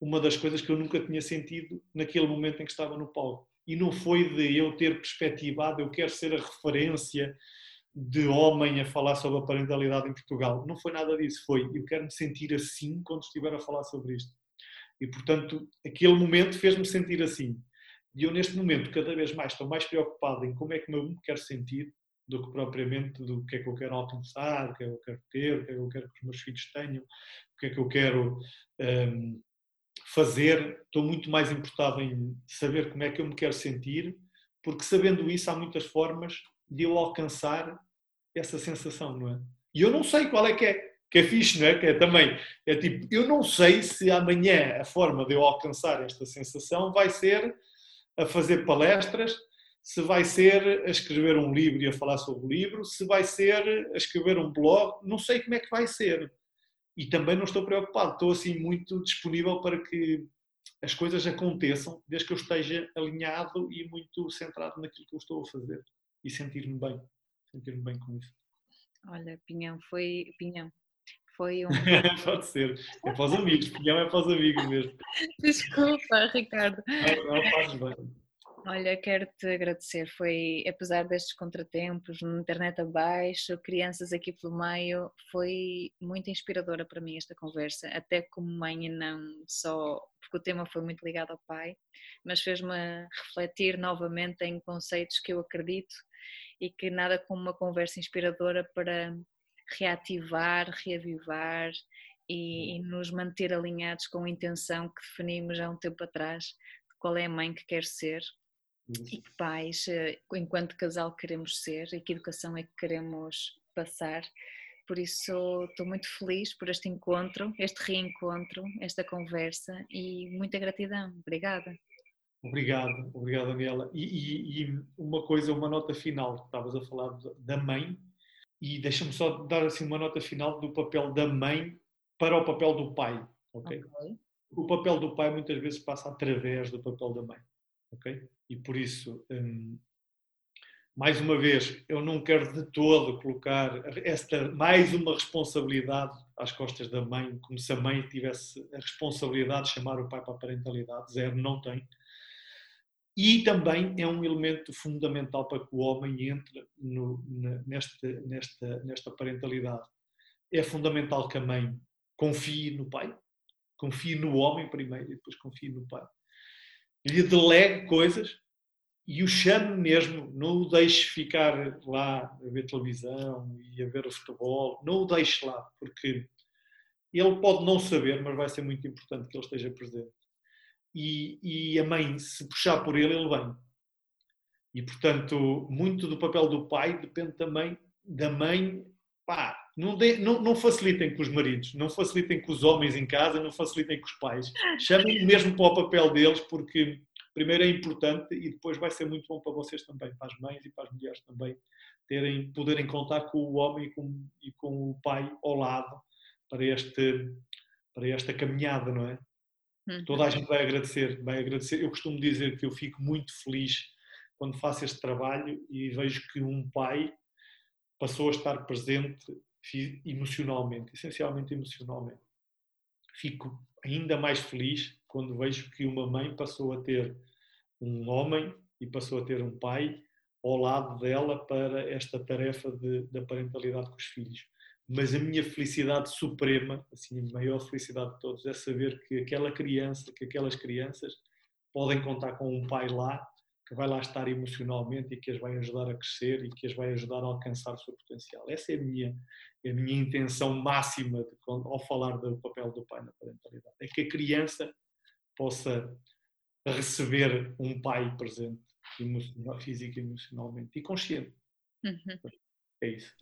uma das coisas que eu nunca tinha sentido naquele momento em que estava no palco. E não foi de eu ter perspectivado, eu quero ser a referência de homem a falar sobre a parentalidade em Portugal. Não foi nada disso, foi eu quero me sentir assim quando estiver a falar sobre isto. E portanto, aquele momento fez-me sentir assim. E eu, neste momento, cada vez mais estou mais preocupado em como é que eu me quero sentir do que propriamente do que é que eu quero alcançar, o que é que eu quero ter, o que é que eu quero que os meus filhos tenham, o que é que eu quero um, fazer. Estou muito mais importado em saber como é que eu me quero sentir, porque sabendo isso, há muitas formas de eu alcançar essa sensação, não é? E eu não sei qual é que é, que é fixe, não é? Que é também, é tipo, eu não sei se amanhã a forma de eu alcançar esta sensação vai ser a fazer palestras, se vai ser a escrever um livro e a falar sobre o livro, se vai ser a escrever um blog, não sei como é que vai ser. E também não estou preocupado, estou assim muito disponível para que as coisas aconteçam, desde que eu esteja alinhado e muito centrado naquilo que eu estou a fazer e sentir-me bem, sentir-me bem com isso. Olha, Pinhão, foi Pinhão. Foi um. Pode ser. É para os amigos. Pinhão é para os amigos mesmo. Desculpa, Ricardo. Não, não fazes bem. Olha, quero-te agradecer. Foi, apesar destes contratempos, internet abaixo, crianças aqui pelo meio, foi muito inspiradora para mim esta conversa, até como mãe e não só, porque o tema foi muito ligado ao pai, mas fez-me refletir novamente em conceitos que eu acredito e que nada como uma conversa inspiradora para reativar, reavivar e, e, nos manter alinhados com a intenção que definimos há um tempo atrás de qual é a mãe que quer ser e que pais, eh, enquanto casal, queremos ser e que educação é que queremos passar. Por isso, estou muito feliz por este encontro, este reencontro, esta conversa e muita gratidão. Obrigada. Obrigado, obrigado, Daniela. E, e, e uma coisa, uma nota final, estavas a falar da mãe, e deixa-me só dar assim uma nota final do papel da mãe para o papel do pai, ok? okay. O papel do pai muitas vezes passa através do papel da mãe, ok? E por isso, hum, mais uma vez, eu não quero de todo colocar esta mais uma responsabilidade às costas da mãe, como se a mãe tivesse a responsabilidade de chamar o pai para a parentalidade. Zero, não tem. E também é um elemento fundamental para que o homem entre no, nesta, nesta, nesta parentalidade. É fundamental que a mãe confie no pai, confie no homem primeiro e depois confie no pai. Lhe delegue coisas e o chame mesmo, não o deixe ficar lá a ver televisão e a ver o futebol, não o deixe lá, porque ele pode não saber, mas vai ser muito importante que ele esteja presente e, e a mãe, se puxar por ele, ele vem. E, portanto, muito do papel do pai depende também da mãe. Pá, não, de, não, não, facilitem com os maridos, não facilitem com os homens em casa, não facilitem com os pais. Chamem mesmo para o papel deles, porque primeiro é importante e depois vai ser muito bom para vocês também, para as mães e para as mulheres também, terem, poderem contar com o homem e com, e com o pai ao lado para, este, para esta caminhada, não é? Uhum. Toda a gente vai agradecer, vai agradecer. Eu costumo dizer que eu fico muito feliz quando faço este trabalho e vejo que um pai passou a estar presente emocionalmente, essencialmente emocionalmente. Fico ainda mais feliz quando vejo que uma mãe passou a ter um homem e passou a ter um pai ao lado dela para esta tarefa de, da parentalidade com os filhos. Mas a minha felicidade suprema, assim, a maior felicidade de todos, é saber que aquela criança, que aquelas crianças podem contar com um pai lá que vai lá estar emocionalmente e que as vai ajudar a crescer e que as vai ajudar a alcançar o seu potencial. Essa é a minha, é a minha intenção máxima de, ao falar do papel do pai na parentalidade. É que a criança possa receber um pai presente, emocional, físico e emocionalmente e consciente. Uhum. É isso.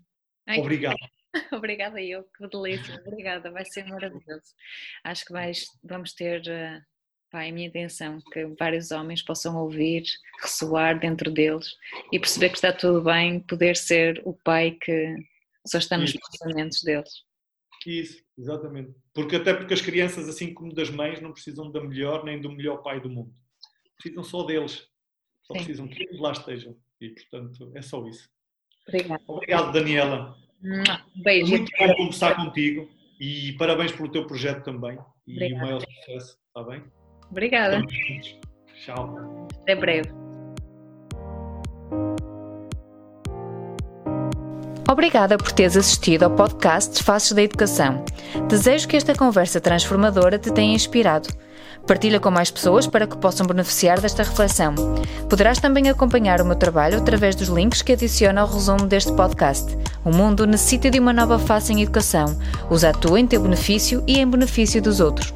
Obrigado. Obrigada eu, que delícia, obrigada, vai ser maravilhoso. Acho que vais, vamos ter uh, Pá, é a minha intenção que vários homens possam ouvir, ressoar dentro deles e perceber que está tudo bem poder ser o pai que só está nos pensamentos deles. Isso, exatamente. Porque até porque as crianças, assim como das mães, não precisam da melhor nem do melhor pai do mundo. Precisam só deles. Só Sim. precisam que eles lá estejam. E, portanto, é só isso. Obrigada. Obrigado, Daniela. Beijo. Muito bom conversar contigo e parabéns pelo teu projeto também. E Obrigada. o maior sucesso, está bem? Obrigada. Tchau. Até breve. Obrigada por teres assistido ao podcast Faces da Educação. Desejo que esta conversa transformadora te tenha inspirado. Partilha com mais pessoas para que possam beneficiar desta reflexão. Poderás também acompanhar o meu trabalho através dos links que adiciono ao resumo deste podcast. O mundo necessita de uma nova face em educação. Usa a tua em teu benefício e em benefício dos outros.